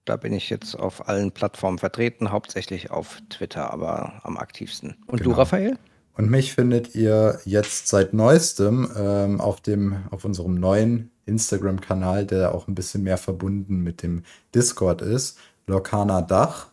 Da bin ich jetzt auf allen Plattformen vertreten, hauptsächlich auf Twitter, aber am aktivsten. Und genau. du, Raphael? Und mich findet ihr jetzt seit neuestem ähm, auf, dem, auf unserem neuen Instagram-Kanal, der auch ein bisschen mehr verbunden mit dem Discord ist, Lokana Dach,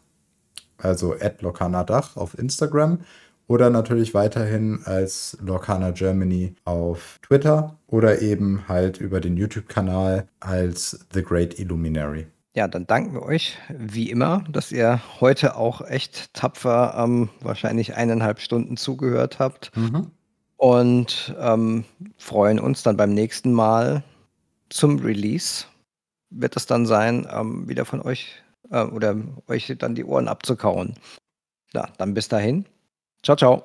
also at Lokana Dach auf Instagram oder natürlich weiterhin als Lokana Germany auf Twitter oder eben halt über den YouTube-Kanal als The Great Illuminary. Ja, dann danken wir euch wie immer, dass ihr heute auch echt tapfer ähm, wahrscheinlich eineinhalb Stunden zugehört habt mhm. und ähm, freuen uns dann beim nächsten Mal zum Release. Wird es dann sein, ähm, wieder von euch äh, oder euch dann die Ohren abzukauen. Ja, dann bis dahin. Ciao, ciao.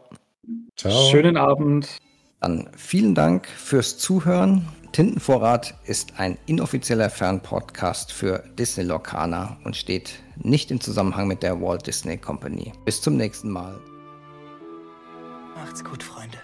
Ciao. Schönen Abend. Dann vielen Dank fürs Zuhören. Tintenvorrat ist ein inoffizieller Fernpodcast für Disney Lorcaner und steht nicht im Zusammenhang mit der Walt Disney Company. Bis zum nächsten Mal. Macht's gut, Freunde.